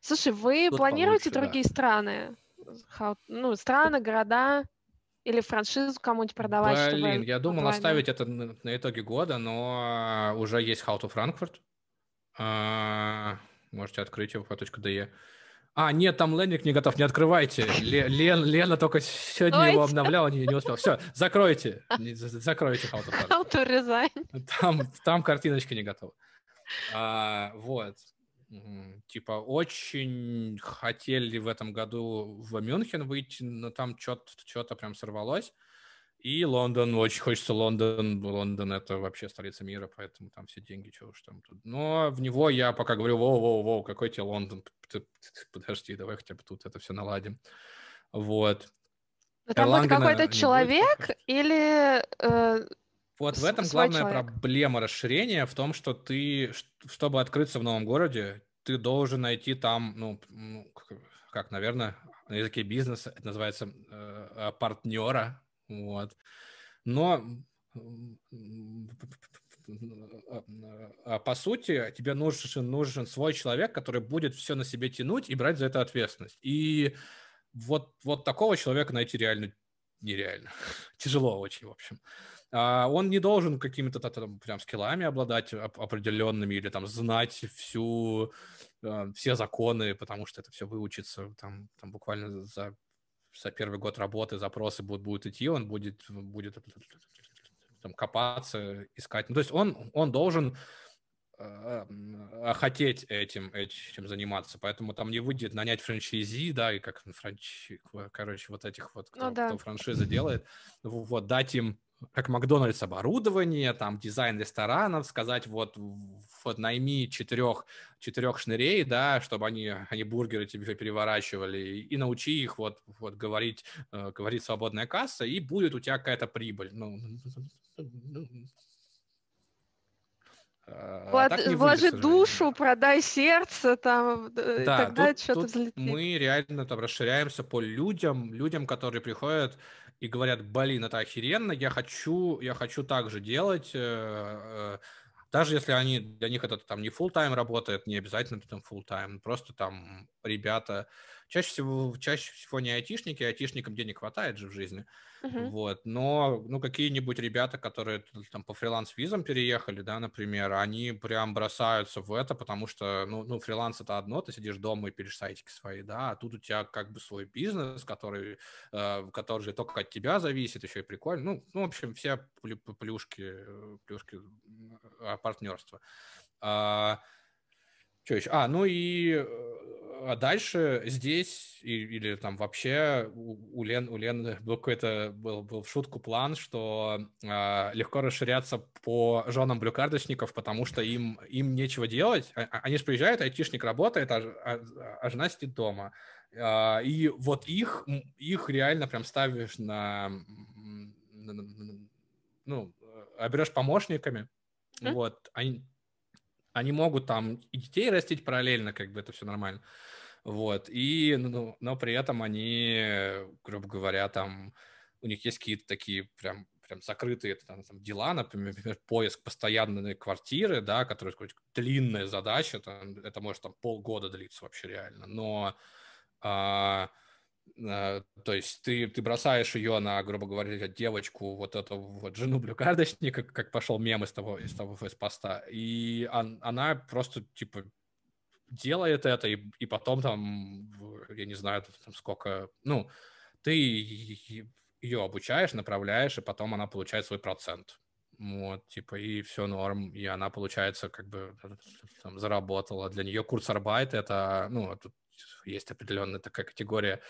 Слушай, вы Тут планируете получше, другие да. страны? Ну, страны, города? Или франшизу кому-нибудь продавать? Блин, чтобы я думал онлайн... оставить это на, на итоге года, но уже есть How to Frankfurt. А, можете открыть его по .de. А, нет, там лендинг не готов, не открывайте. Лен, Лена только сегодня его обновляла, не, не успел. Все, закройте. Закройте How to, how to. Там, там картиночка не готова. А, вот. Типа очень хотели в этом году в Мюнхен выйти, но там что-то прям сорвалось. И Лондон, очень хочется Лондон. Лондон — это вообще столица мира, поэтому там все деньги, что уж там тут. Но в него я пока говорю, воу-воу-воу, какой тебе Лондон? Подожди, давай хотя бы тут это все наладим. Вот. Но там будет какой-то человек будет, или... Э, вот в этом главная человек. проблема расширения в том, что ты, чтобы открыться в новом городе, ты должен найти там, ну, ну как, наверное, на языке бизнеса это называется э, партнера, вот. Но а по сути, тебе нужен, нужен свой человек, который будет все на себе тянуть и брать за это ответственность. И вот, вот такого человека найти реально нереально. Тяжело очень, в общем. А он не должен какими-то там прям скиллами обладать определенными или там знать всю, э, все законы, потому что это все выучится там, там буквально за за первый год работы запросы будут, будут идти, он будет, будет там, копаться, искать. Ну, то есть он, он должен э, хотеть этим, этим заниматься, поэтому там не выйдет нанять франчайзи, да, и как франч... короче, вот этих вот, кто, ну, да. кто франшизы делает, вот, дать им как Макдональдс оборудование, там дизайн ресторанов, сказать вот, вот найми четырех, четырех шнырей, да, чтобы они, они бургеры тебе переворачивали, и научи их вот, вот говорить, э, говорить свободная касса, и будет у тебя какая-то прибыль. Ну, ну а Влад, а вложи душу, продай сердце, там, да, тогда тут, что-то взлетит. Мы реально там расширяемся по людям, людям, которые приходят и говорят, блин, это охеренно, я хочу, я хочу так же делать, э, э, даже если они, для них это там не full тайм работает, не обязательно это там full тайм просто там ребята, чаще всего, чаще всего не айтишники, айтишникам денег хватает же в жизни, uh-huh. вот, но, ну, какие-нибудь ребята, которые там по фриланс-визам переехали, да, например, они прям бросаются в это, потому что, ну, ну фриланс это одно, ты сидишь дома и пишешь сайтики свои, да, а тут у тебя как бы свой бизнес, который, э, который же только от тебя зависит, еще и прикольно, ну, ну в общем, все плюшки, плюшки партнерства. А, что еще? А, ну и а дальше здесь и, или там вообще у, у Лен у Лен был какой-то был, был в шутку план, что э, легко расширяться по женам блюкардочников, потому что им им нечего делать. А, они же приезжают, айтишник работает, а, а, а жена сидит дома. Э, и вот их их реально прям ставишь на, на, на ну берешь помощниками, mm-hmm. вот они они могут там и детей растить параллельно, как бы это все нормально. Вот, и, ну, но при этом они, грубо говоря, там, у них есть какие-то такие прям прям закрытые там, там, дела, например, поиск постоянной квартиры, да, которая длинная задача, там, это может там полгода длиться вообще реально, но а, то есть ты, ты бросаешь ее на, грубо говоря, девочку, вот эту вот жену блюкардочника, как пошел мем из того, из того из поста, и он, она просто, типа, делает это, и, и потом там, я не знаю, там сколько, ну, ты ее обучаешь, направляешь, и потом она получает свой процент. Вот, типа, и все норм, и она, получается, как бы там, заработала. Для нее курс арбайт — это, ну, тут есть определенная такая категория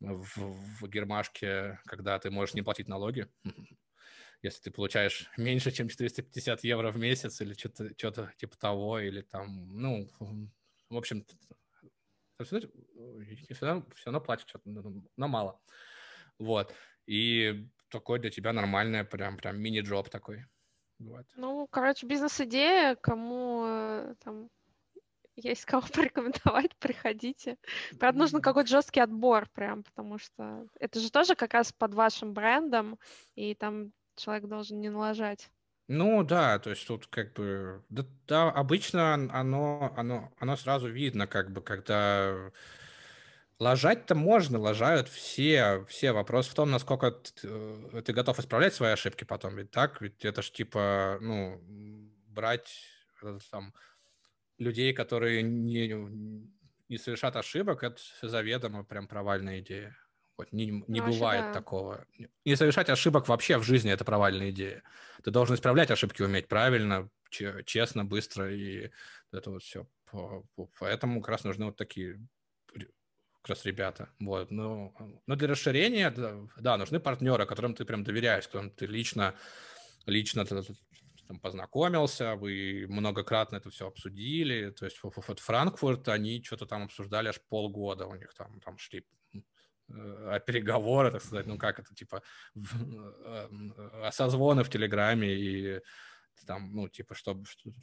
в, в Гермашке, когда ты можешь не платить налоги. Если ты получаешь меньше, чем 450 евро в месяц или что-то что типа того, или там, ну, в общем, все равно, все равно платишь что-то, но мало. Вот. И такой для тебя нормальный прям, прям мини-джоб такой. Вот. Ну, короче, бизнес-идея, кому э, там есть кого порекомендовать, приходите. Правда, нужно какой-то жесткий отбор прям, потому что это же тоже как раз под вашим брендом, и там человек должен не налажать. Ну да, то есть тут как бы да, да обычно оно оно оно сразу видно, как бы когда Ложать-то можно, ложают все, все. Вопрос в том, насколько ты, э, ты готов исправлять свои ошибки потом. Ведь так, ведь это ж типа, ну, брать э, там людей, которые не, не совершат ошибок, это заведомо прям провальная идея. Вот, не не ну, бывает да. такого. Не совершать ошибок вообще в жизни – это провальная идея. Ты должен исправлять ошибки, уметь правильно, честно, быстро, и это вот все. Поэтому как раз нужны вот такие как раз ребята. Вот. Но, но для расширения, да, нужны партнеры, которым ты прям доверяешь, которым ты лично, лично там, познакомился, вы многократно это все обсудили. То есть вот Франкфурт, они что-то там обсуждали аж полгода, у них там, там шли э, переговоры, так сказать, ну как это, типа, э, созвоны в Телеграме и там, ну, типа, чтобы, чтобы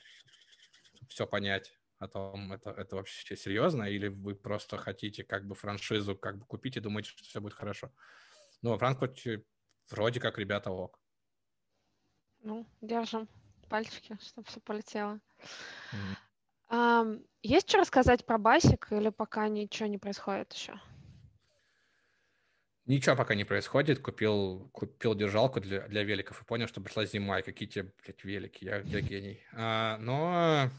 все понять о том, это, это вообще серьезно, или вы просто хотите как бы франшизу как бы купить и думаете, что все будет хорошо. Ну, во Франкфурте вроде как ребята ок. Ну, держим пальчики, чтобы все полетело. Mm-hmm. Um, есть что рассказать про басик или пока ничего не происходит еще? Ничего пока не происходит. Купил, купил держалку для, для великов и понял, что пришла зима, и какие тебе, блядь, велики, я, я гений. А, но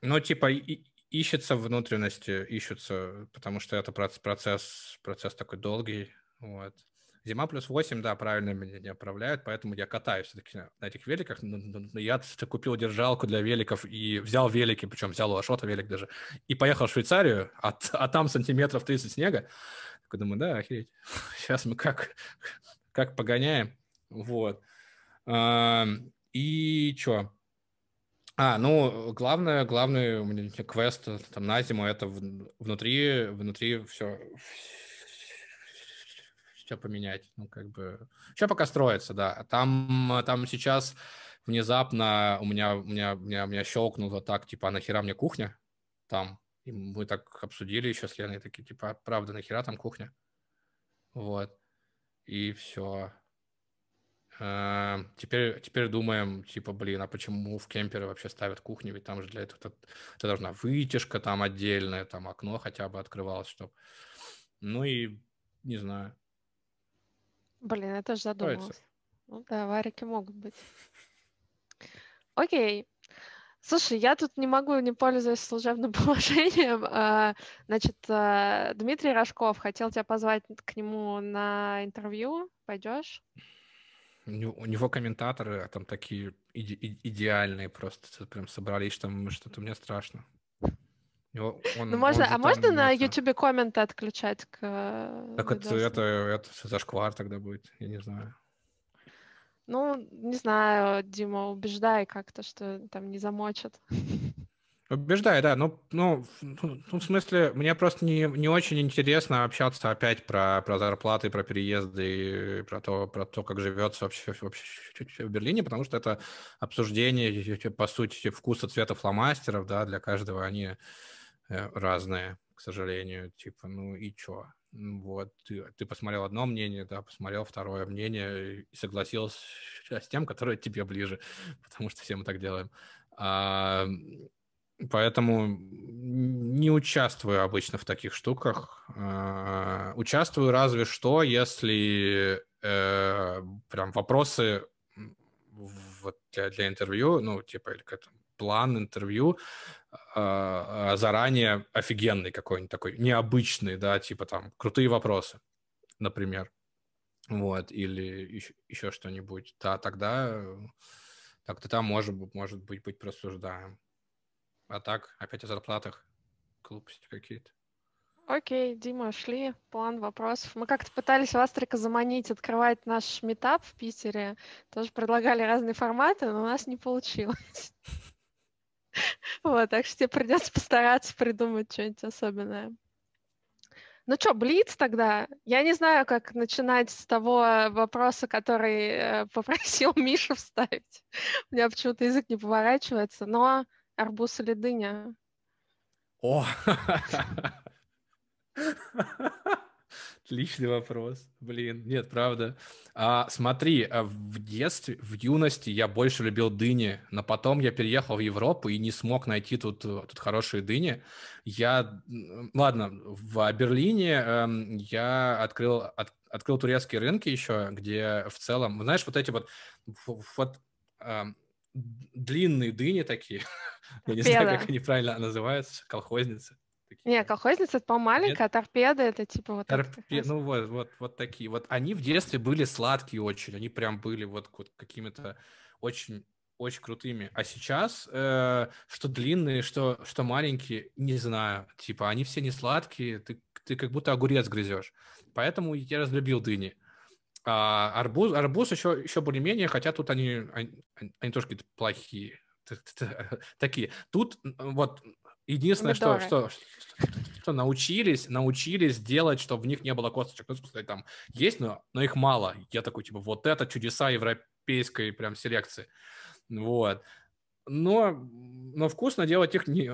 ну, типа, и, ищется внутренности, ищутся, потому что это процесс, процесс такой долгий, вот. Зима плюс 8, да, правильно меня не отправляют, поэтому я катаюсь все-таки на, этих великах. Но, но я купил держалку для великов и взял велики, причем взял у Ашота велик даже, и поехал в Швейцарию, а, а там сантиметров 30 снега. Такой думаю, да, охереть, сейчас мы как, как погоняем. Вот. И что? А, ну, главное, меня квест там на зиму, это внутри, внутри все, все поменять, ну, как бы, все пока строится, да. Там, там сейчас внезапно у меня, у меня, у меня, у меня щелкнуло так, типа, а нахера мне кухня там? И мы так обсудили еще с Леной, такие, типа, «А правда, нахера там кухня? Вот. И все. Эм, теперь, теперь думаем, типа, блин, а почему в кемперы вообще ставят кухню? Ведь там же для этого это, это должна вытяжка там отдельная, там окно хотя бы открывалось, чтобы... Ну и не знаю. Блин, это же задумалось. Ну да, варики могут быть. Окей. Слушай, я тут не могу не пользуясь служебным положением. А, значит, а, Дмитрий Рожков хотел тебя позвать к нему на интервью. Пойдешь? У него, у него комментаторы а там такие иде, идеальные просто, прям собрались, что, что-то мне страшно. Он, ну, можно, а можно на YouTube комменты отключать к Так это, это, это зашквар тогда будет, я не знаю. Ну, не знаю, Дима, убеждай как-то, что там не замочат. Убеждаю, да. Ну, ну, ну, в смысле, мне просто не, не очень интересно общаться опять про, про зарплаты, про переезды, и про то, про то, как живется вообще, вообще в Берлине, потому что это обсуждение, по сути, вкуса цвета фломастеров, да, для каждого они разные, к сожалению. Типа, ну и чё? Вот, ты, ты посмотрел одно мнение, да, посмотрел второе мнение и согласился с тем, которое тебе ближе, потому что все мы так делаем. А, поэтому не участвую обычно в таких штуках. А, участвую разве что, если э, прям вопросы вот для, для интервью, ну, типа, или как план интервью э, заранее офигенный какой-нибудь такой, необычный, да, типа там крутые вопросы, например. Вот, или еще, еще что-нибудь. Да, тогда так-то там может, может быть, быть просуждаем. А так, опять о зарплатах, глупости какие-то. Окей, Дима, шли, план вопросов. Мы как-то пытались Вастрика заманить, открывать наш метап в Питере. Тоже предлагали разные форматы, но у нас не получилось. Вот, так что тебе придется постараться придумать что-нибудь особенное. Ну что, Блиц тогда? Я не знаю, как начинать с того вопроса, который э, попросил Миша вставить. У меня почему-то язык не поворачивается, но арбуз или дыня? О! Отличный вопрос. Блин, нет, правда. А, смотри, а в детстве, в юности я больше любил дыни, но потом я переехал в Европу и не смог найти тут, тут хорошие дыни. Я, ладно, в Берлине эм, я открыл, от, открыл турецкие рынки еще, где в целом, знаешь, вот эти вот, вот эм, длинные дыни такие, я не знаю, как они правильно называются, колхозницы. Такие. Не, колхозница это, по-моему, маленькая, а торпеда это типа вот Торпе... Ну вот, вот, вот такие. Вот они в детстве были сладкие очень, они прям были вот, вот какими-то очень очень крутыми. А сейчас, э, что длинные, что, что маленькие, не знаю. Типа, они все не сладкие, ты, ты как будто огурец грызешь. Поэтому я разлюбил дыни. А арбуз, арбуз еще, еще более-менее, хотя тут они, они, они тоже какие-то плохие. Такие. Тут вот Единственное, что, что, что научились, научились делать, чтобы в них не было косточек. Ну, сказать, там есть, но, но их мало. Я такой, типа, вот это чудеса европейской прям селекции. Вот. Но, но вкусно делать их не,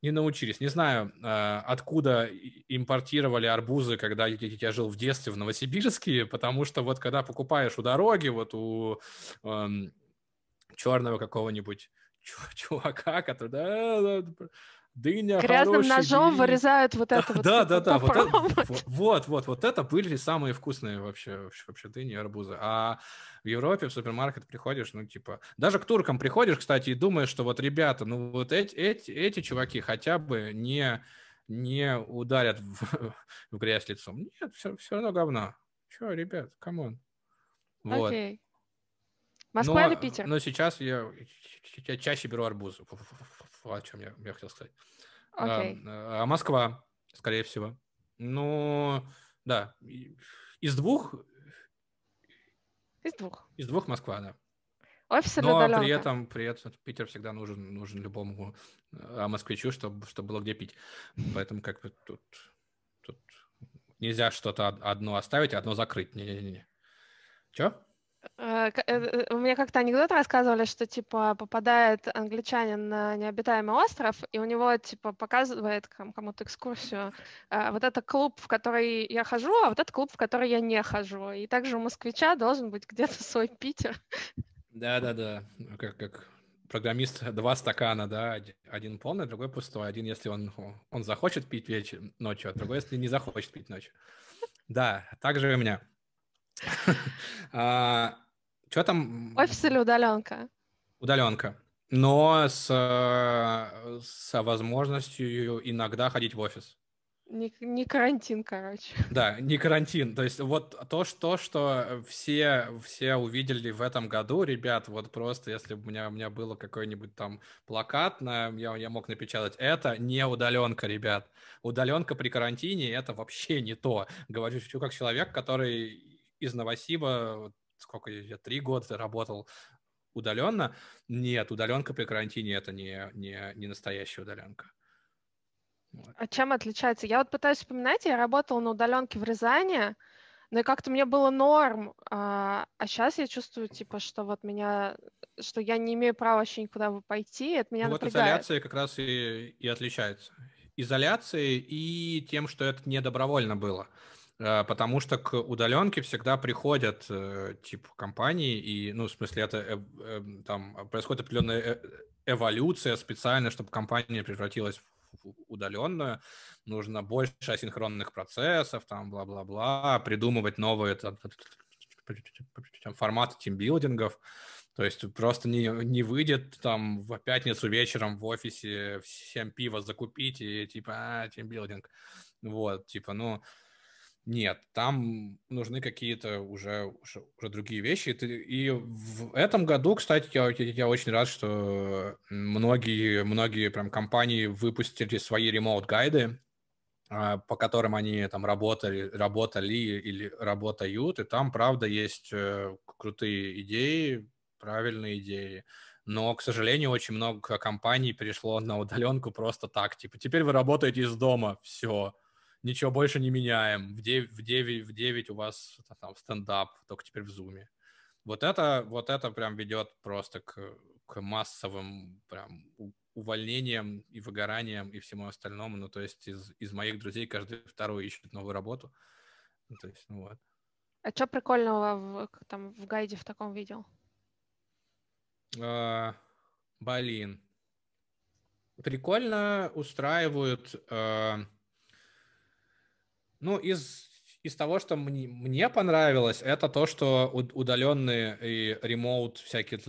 не научились. Не знаю, а, откуда импортировали арбузы, когда я жил в детстве в Новосибирске, потому что вот когда покупаешь у дороги, вот у эм, черного какого-нибудь чувака, который, да, дыня, Грязным ножом дыня. вырезают вот это вот. Да, да, да, вот, это, вот, вот, вот это были самые вкусные вообще, вообще дыни и арбузы. А в Европе в супермаркет приходишь, ну, типа, даже к туркам приходишь, кстати, и думаешь, что вот ребята, ну, вот эти, эти, эти чуваки хотя бы не, не ударят в, в грязь лицом. Нет, все, все равно говно. Че, ребят, come on. Вот. Окей. Москва но, или Питер? Но сейчас я я чаще беру арбузы. О чем я, я хотел сказать. Okay. А, а Москва, скорее всего. Ну, да. Из двух... Из двух. Из двух Москва, да. Офис Но удаленка? при этом, при этом Питер всегда нужен, нужен любому а, москвичу, чтобы, чтобы было где пить. Поэтому как бы тут, тут нельзя что-то одно оставить, а одно закрыть. Не-не-не. Че? Э, э, э, у меня как-то анекдот рассказывали, что, типа, попадает англичанин на необитаемый остров, и у него, типа, показывает кому-то экскурсию. Вот это клуб, в который я хожу, а вот это клуб, в который я не хожу. И также у москвича должен быть где-то свой Питер. Да-да-да, как, как программист два стакана, да, один полный, другой пустой. Один, если он, он захочет пить вечер, ночью, а другой, если не захочет пить ночью. Да, также у меня. а, что там? Офис или удаленка? Удаленка. Но с, с возможностью иногда ходить в офис. Не, не карантин, короче. Да, не карантин. То есть вот то, что, что все, все увидели в этом году, ребят, вот просто если бы у меня, у меня было какой-нибудь там плакат, на, я, я мог напечатать, это не удаленка, ребят. Удаленка при карантине — это вообще не то. Говорю как человек, который из Новосиба, сколько я, три года работал удаленно. Нет, удаленка при карантине это не, не, не настоящая удаленка. Вот. А чем отличается? Я вот пытаюсь вспоминать, я работала на удаленке в Рязани, но и как-то мне было норм, а, а сейчас я чувствую, типа, что вот меня, что я не имею права вообще никуда пойти, это меня ну, напрягает. Вот изоляция как раз и, и отличается. изоляцией и тем, что это не добровольно было. Э, потому что к удаленке всегда приходят э, типа компании, и, ну, в смысле, это э, э, там происходит определенная эволюция специально, чтобы компания превратилась в удаленную. Нужно больше асинхронных процессов, там, бла-бла-бла, придумывать новые там, форматы тимбилдингов. То есть просто не, не выйдет там в пятницу вечером в офисе всем пиво закупить и типа, а, тимбилдинг. Вот, типа, ну, нет, там нужны какие-то уже, уже, другие вещи. И в этом году, кстати, я, я очень рад, что многие, многие прям компании выпустили свои ремоут-гайды, а, по которым они там работали, работали или работают, и там, правда, есть э, крутые идеи, правильные идеи. Но, к сожалению, очень много компаний перешло на удаленку просто так. Типа, теперь вы работаете из дома, все ничего больше не меняем. В 9, в 9, в 9 у вас там стендап, только теперь в зуме. Вот это, вот это прям ведет просто к, к массовым прям увольнениям и выгораниям и всему остальному. Ну, то есть из, из моих друзей каждый второй ищет новую работу. Ну, то есть, ну вот. А что прикольного в, там, в гайде в таком видел? А, блин. Прикольно устраивают... А, ну, из, из того, что мне, мне понравилось, это то, что удаленные и ремоут всякие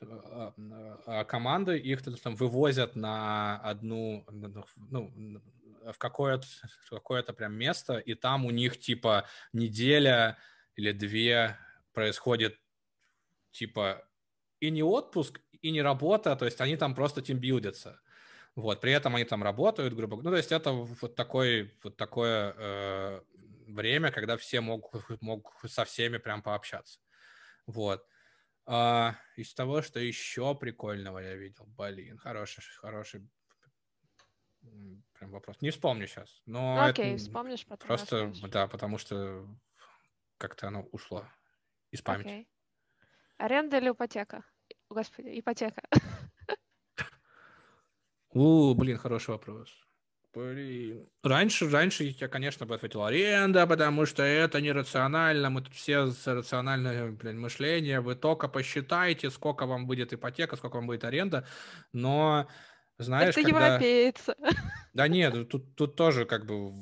а, а, команды, их там вывозят на одну, ну, в какое-то какое прям место, и там у них типа неделя или две происходит типа и не отпуск, и не работа, то есть они там просто тимбилдятся. Вот, при этом они там работают, грубо говоря. Ну, то есть это вот, такой, вот такое э, время, когда все могут, могут со всеми прям пообщаться. Вот. А, из того, что еще прикольного я видел, блин, хороший, хороший прям вопрос. Не вспомню сейчас. Но ну, окей, вспомнишь потом. Просто, расскажешь. да, потому что как-то оно ушло из памяти. Окей. Аренда или ипотека? Господи, ипотека. У, блин, хороший вопрос. Блин. Раньше, раньше я, конечно, бы ответил аренда, потому что это нерационально. Мы тут все с рациональным блин, мышлением. Вы только посчитайте, сколько вам будет ипотека, сколько вам будет аренда. Но знаешь, это когда... европеец. Да нет, тут, тут тоже как бы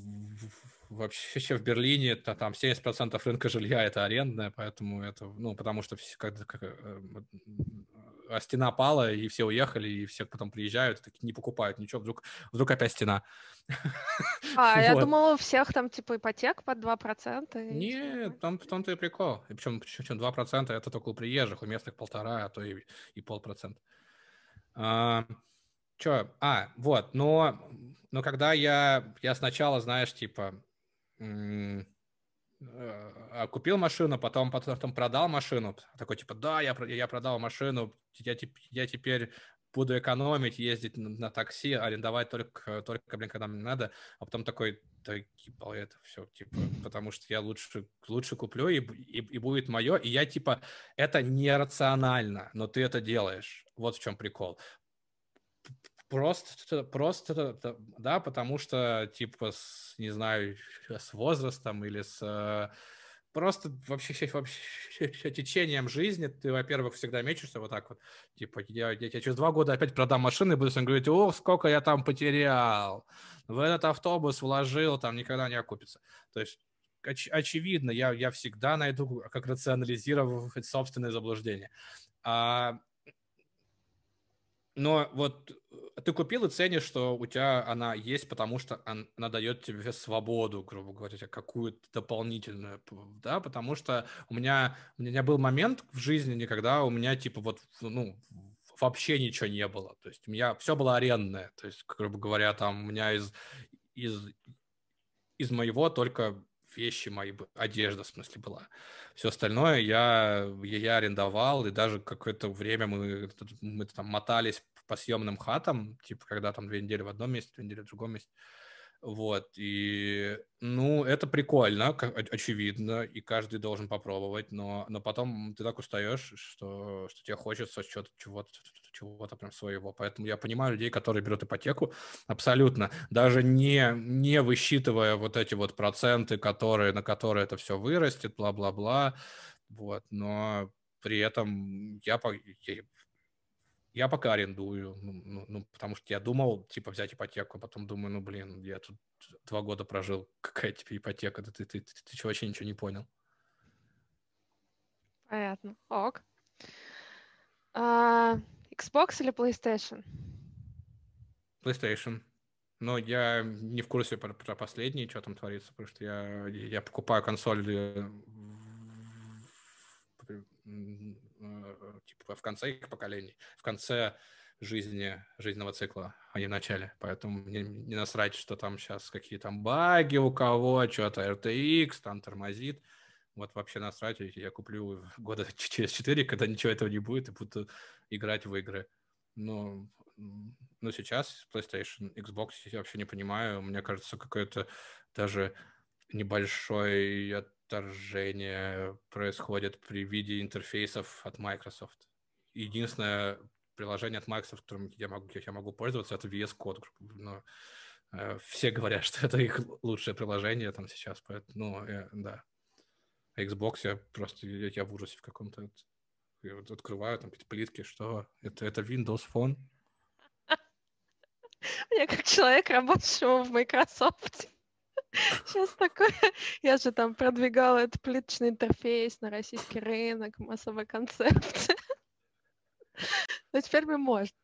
вообще в Берлине то там 70% рынка жилья это арендное, поэтому это, ну, потому что все, как, как, э, а стена пала, и все уехали, и все потом приезжают, так не покупают ничего, вдруг, вдруг опять стена. А, вот. я думала, у всех там типа ипотек под 2%. Нет, там в том-то и прикол. И причем, причем 2% это только у приезжих, у местных полтора, а то и, и полпроцента. А, Че? А, вот, но, но когда я, я сначала, знаешь, типа, купил машину, потом, потом продал машину, такой типа, да, я, я продал машину, я, я теперь буду экономить, ездить на, на такси, арендовать только, только, блин, когда мне надо, а потом такой, да, ебал, это все, типа, потому что я лучше, лучше куплю, и, и, и будет мое, и я, типа, это нерационально, но ты это делаешь, вот в чем прикол. Просто, просто, да, потому что, типа, с, не знаю, с возрастом или с э, просто вообще, вообще течением жизни ты, во-первых, всегда мечешься вот так вот. Типа, я, я, я через два года опять продам машины и буду всем говорить, о, сколько я там потерял. В этот автобус вложил, там никогда не окупится. То есть оч, очевидно, я, я всегда найду, как рационализировать собственные заблуждения. А, но вот э, ты купил и ценишь, что у тебя она есть, потому что она дает тебе свободу, грубо говоря, какую-то дополнительную, да, потому что у меня, у меня был момент в жизни, никогда у меня, типа, вот, ну, вообще ничего не было, то есть у меня все было арендное, то есть, грубо говоря, там у меня из, из, из моего только вещи мои, одежда, в смысле, была. Все остальное я, я арендовал, и даже какое-то время мы, мы там мотались по съемным хатам, типа, когда там две недели в одном месте, две недели в другом месте. Вот, и, ну, это прикольно, очевидно, и каждый должен попробовать, но, но потом ты так устаешь, что, что тебе хочется чего-то, чего-то, чего-то прям своего. Поэтому я понимаю людей, которые берут ипотеку абсолютно, даже не, не высчитывая вот эти вот проценты, которые, на которые это все вырастет, бла-бла-бла, вот, но при этом я, я я пока арендую, ну, ну, потому что я думал, типа, взять ипотеку, а потом думаю, ну, блин, я тут два года прожил, какая тебе ипотека, ты, ты, ты, ты, ты вообще ничего не понял. Понятно. Ок. А, Xbox или PlayStation? PlayStation. Но я не в курсе про, про последние, что там творится, потому что я, я покупаю консоль Э, типа в конце их поколений, в конце жизни, жизненного цикла, а не в начале. Поэтому мне не насрать, что там сейчас какие там баги у кого, что-то RTX, там тормозит. Вот вообще насрать, я куплю года через 4, когда ничего этого не будет, и буду играть в игры. Но, но сейчас PlayStation, Xbox я вообще не понимаю. Мне кажется, какое-то даже небольшое отторжение происходит при виде интерфейсов от Microsoft. Единственное приложение от Microsoft, которым я могу, я могу пользоваться, это VS Code. Но э, все говорят, что это их лучшее приложение там сейчас, поэтому, ну, э, да. Xbox я просто, я, я в ужасе в каком-то. Я вот открываю там какие-то плитки, что это, это Windows Phone. Я как человек, работающего в Microsoft, Сейчас такое. Я же там продвигала этот плиточный интерфейс на российский рынок, массовая концепция. Но теперь мне можно.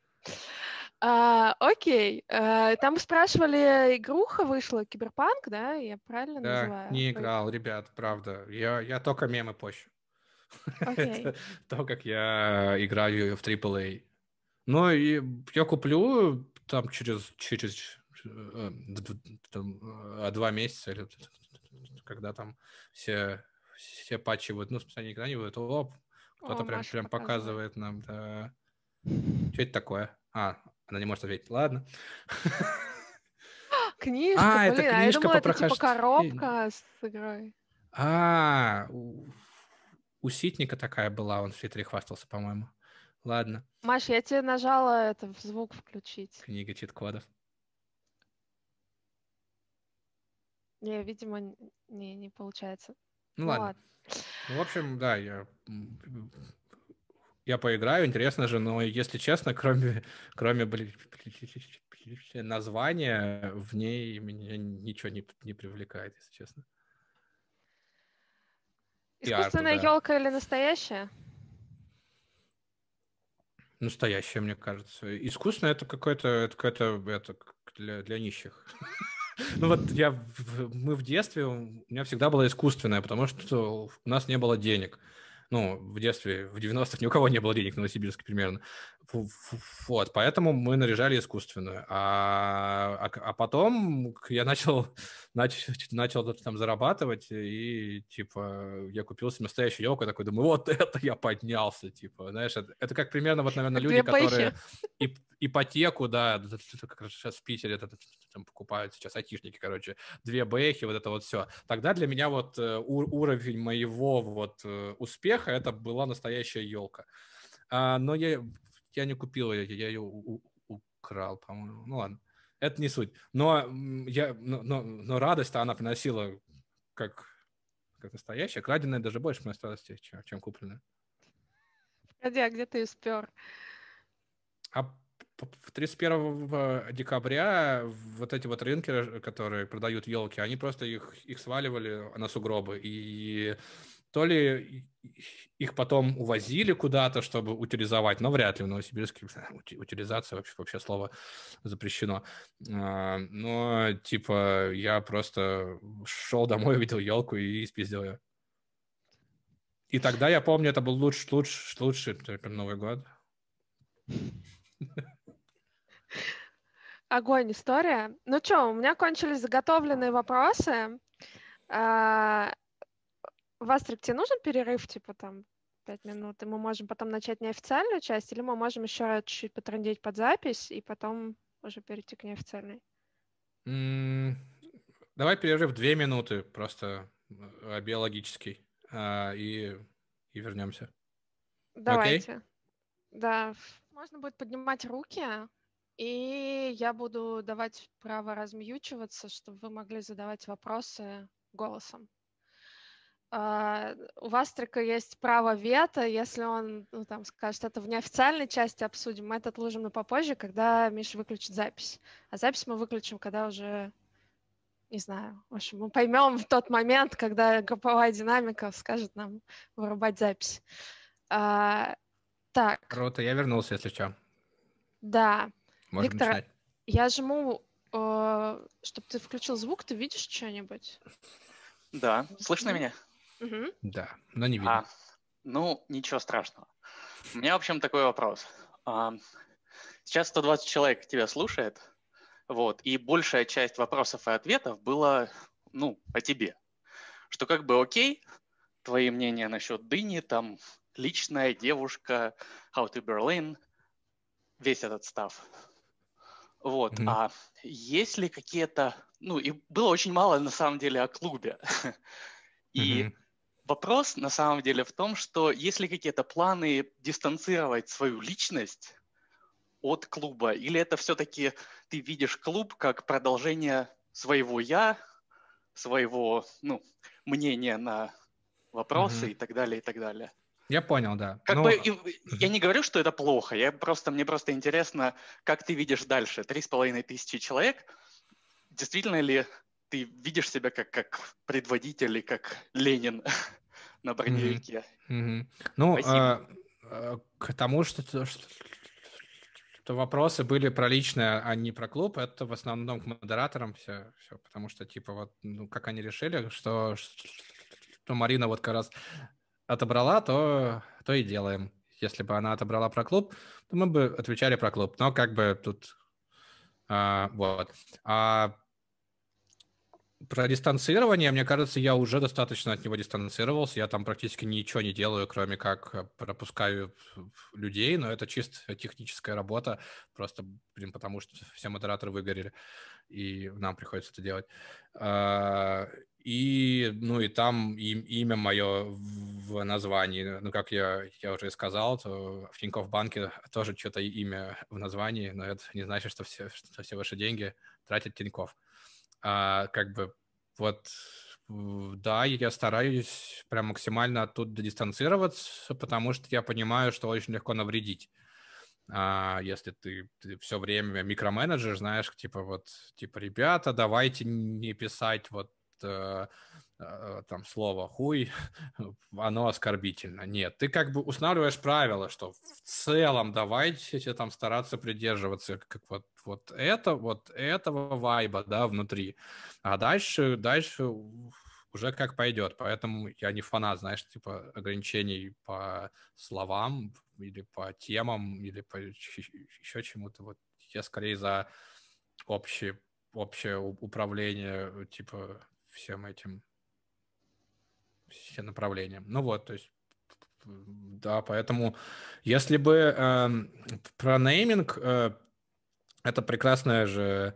А, окей. А, там спрашивали, игруха вышла, Киберпанк, да? Я правильно да, называю? не играл, ребят, правда. Я, я только мемы пощу. Okay. Это то, как я играю в AAA. Ну, и я куплю там через, через Э, там, а два месяца, или когда там все, все патчи будут, ну, специально никогда не будет, оп, кто-то прям, прям показывает нам, да. Что это такое? А, она не может ответить. Ладно. Книжка, а, блин, это книжка а я думала, по это типа коробка с игрой. А, у, у Ситника такая была, он в Твиттере хвастался, по-моему. Ладно. Маш, я тебе нажала это в звук включить. Книга чит-кодов. Не, видимо, не, не получается. Ну, ну ладно. ладно. Ну, в общем, да, я я поиграю, интересно же, но если честно, кроме, кроме названия, в ней меня ничего не, не привлекает, если честно. Искусственная елка да. или настоящая? Настоящая, мне кажется. Искусственная это какое-то это какое-то это для, для нищих. Ну вот я, мы в детстве, у меня всегда было искусственное, потому что у нас не было денег. Ну, в детстве, в 90-х ни у кого не было денег в Новосибирске примерно. Вот, поэтому мы наряжали искусственную. А, а, а потом я начал, начал, начал там зарабатывать, и, типа, я купил себе настоящую елку, такой думаю, вот это я поднялся, типа, знаешь, это, это как примерно, вот, наверное, люди, которые ип, ипотеку, да, как раз сейчас в Питере это, там покупают сейчас айтишники, короче, две бэхи, вот это вот все. Тогда для меня вот э, уровень моего вот э, успеха это была настоящая елка. А, но я я не купил ее, я ее украл, по-моему. Ну ладно, это не суть. Но, я, но, но, но радость она приносила как, как настоящая. Краденая даже больше приносит радости, чем, чем купленная. Погоди, а где ты ее спер? А 31 декабря вот эти вот рынки, которые продают елки, они просто их, их сваливали на сугробы. И то ли их потом увозили куда-то, чтобы утилизовать, но вряд ли в Новосибирске утилизация вообще, вообще слово запрещено. А, но, типа, я просто шел домой, увидел елку и спиздил ее. И тогда, я помню, это был лучший, лучший, лучший Новый год. Огонь история. Ну что, у меня кончились заготовленные вопросы. Вастрик, тебе нужен перерыв, типа там пять минут, и мы можем потом начать неофициальную часть, или мы можем еще раз чуть-чуть потрындеть под запись, и потом уже перейти к неофициальной? Давай перерыв две минуты, просто э, биологический, а, и, и вернемся. Давайте. Окей? Да, можно будет поднимать руки, и я буду давать право размьючиваться, чтобы вы могли задавать вопросы голосом. Uh, у вас только есть право вето, если он ну, там, скажет, это в неофициальной части обсудим, мы это отложим на попозже, когда Миша выключит запись. А запись мы выключим, когда уже, не знаю, в общем, мы поймем в тот момент, когда групповая динамика скажет нам вырубать запись. Uh, так. Круто, я вернулся, если что. Да. Можно Виктор, начинать. я жму, э, чтобы ты включил звук, ты видишь что-нибудь? Да, слышно меня? Угу. Да, но не видно. А, ну, ничего страшного. У меня, в общем, такой вопрос. А, сейчас 120 человек тебя слушает, вот, и большая часть вопросов и ответов была, ну, о тебе. Что как бы окей, твои мнения насчет дыни, там, личная девушка, How to Berlin, весь этот став. Вот. Mm-hmm. А есть ли какие-то... Ну, и было очень мало, на самом деле, о клубе. И mm-hmm. Вопрос, на самом деле, в том, что есть ли какие-то планы дистанцировать свою личность от клуба, или это все-таки ты видишь клуб как продолжение своего «я», своего, ну, мнения на вопросы mm-hmm. и так далее, и так далее. Я понял, да. Как Но... бы, я не говорю, что это плохо, я просто, мне просто интересно, как ты видишь дальше. Три с половиной тысячи человек, действительно ли ты видишь себя как, как предводитель и как Ленин на броневике? Mm-hmm. Mm-hmm. Ну, а, а, к тому, что, что, что вопросы были про личное, а не про клуб, это в основном к модераторам все, все потому что, типа, вот, ну, как они решили, что, что Марина вот как раз отобрала, то, то и делаем. Если бы она отобрала про клуб, то мы бы отвечали про клуб. Но как бы тут... А, вот. А про дистанцирование, мне кажется, я уже достаточно от него дистанцировался. Я там практически ничего не делаю, кроме как пропускаю людей, но это чисто техническая работа, просто, блин, потому что все модераторы выгорели, и нам приходится это делать. А, и, ну, и там им, имя мое в названии. Ну, как я, я уже сказал, то в Тинькофф банке тоже что-то имя в названии, но это не значит, что все, что все ваши деньги тратят Тинькофф. А, как бы вот да, я стараюсь прям максимально оттуда дистанцироваться, потому что я понимаю, что очень легко навредить. А если ты, ты все время микроменеджер, знаешь, типа вот, типа, ребята, давайте не писать вот там слово хуй, оно оскорбительно. Нет, ты как бы устанавливаешь правила, что в целом давайте там стараться придерживаться как вот, вот это, вот этого вайба, да, внутри. А дальше, дальше уже как пойдет. Поэтому я не фанат, знаешь, типа ограничений по словам или по темам, или по еще чему-то. Вот я скорее за общее, общее управление, типа, всем этим, все направления. Ну вот, то есть, да, поэтому если бы э, про нейминг, э, это прекрасная же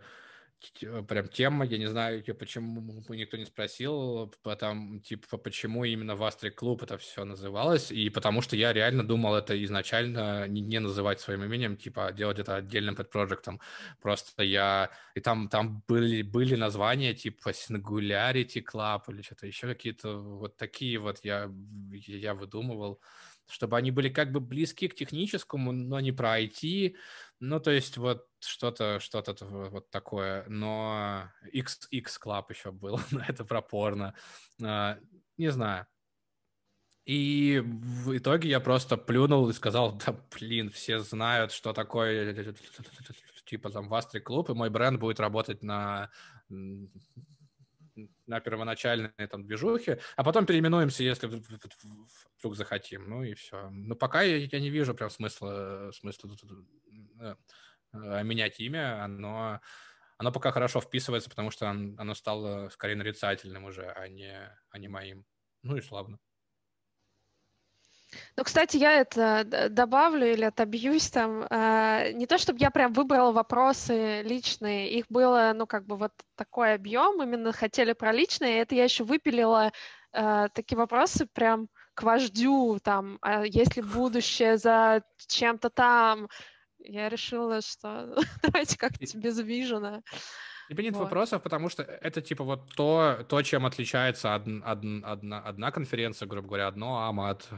прям тема, я не знаю, почему никто не спросил, потом, типа, почему именно в Астре Клуб это все называлось, и потому что я реально думал это изначально не, не называть своим именем, типа, а делать это отдельным подпроектом. Просто я... И там, там были, были названия типа Singularity Club или что-то еще какие-то вот такие вот я, я выдумывал чтобы они были как бы близки к техническому, но не про IT. Ну, то есть вот что-то что-то вот такое. Но XX Club еще был, это про порно. А, не знаю. И в итоге я просто плюнул и сказал, да блин, все знают, что такое типа там Вастри клуб, и мой бренд будет работать на на первоначальной там движухе, а потом переименуемся, если вдруг захотим. Ну и все. Но пока я, я не вижу прям смысла, смысла менять имя. Оно, оно пока хорошо вписывается, потому что оно стало скорее нарицательным уже, а не, а не моим. Ну и славно. Ну, кстати, я это добавлю или отобьюсь там. Э, не то, чтобы я прям выбрала вопросы личные, их было, ну, как бы вот такой объем, именно хотели про личные, это я еще выпилила э, такие вопросы прям к вождю, там, а есть ли будущее за чем-то там. Я решила, что давайте как-то без вижена. Типа нет вот. вопросов, потому что это типа вот то, то чем отличается од, од, одна, одна конференция, грубо говоря, одно АМА от,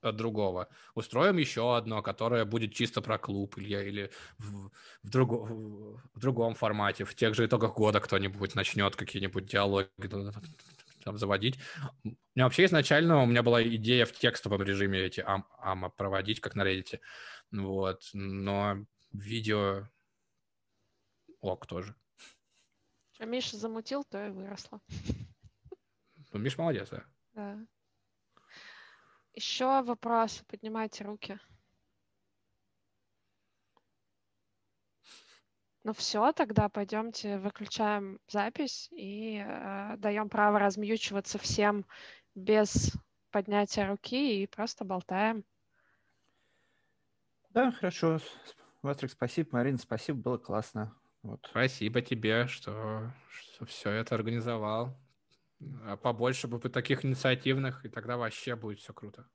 от другого. Устроим еще одно, которое будет чисто про клуб или, или в, в, друг, в другом формате. В тех же итогах года кто-нибудь начнет какие-нибудь диалоги там, заводить. У меня вообще изначально у меня была идея в текстовом режиме эти ам, ама проводить, как на Reddit. Вот. Но видео ок тоже. А Миша замутил, то и выросла. Ну, Миш молодец, да. Да. Еще вопросы, поднимайте руки. Ну все, тогда пойдемте выключаем запись и э, даем право размьючиваться всем без поднятия руки и просто болтаем. Да, хорошо. Вастрик, спасибо. Марина, спасибо, было классно. Вот. Спасибо тебе, что, что все это организовал. А побольше бы таких инициативных, и тогда вообще будет все круто.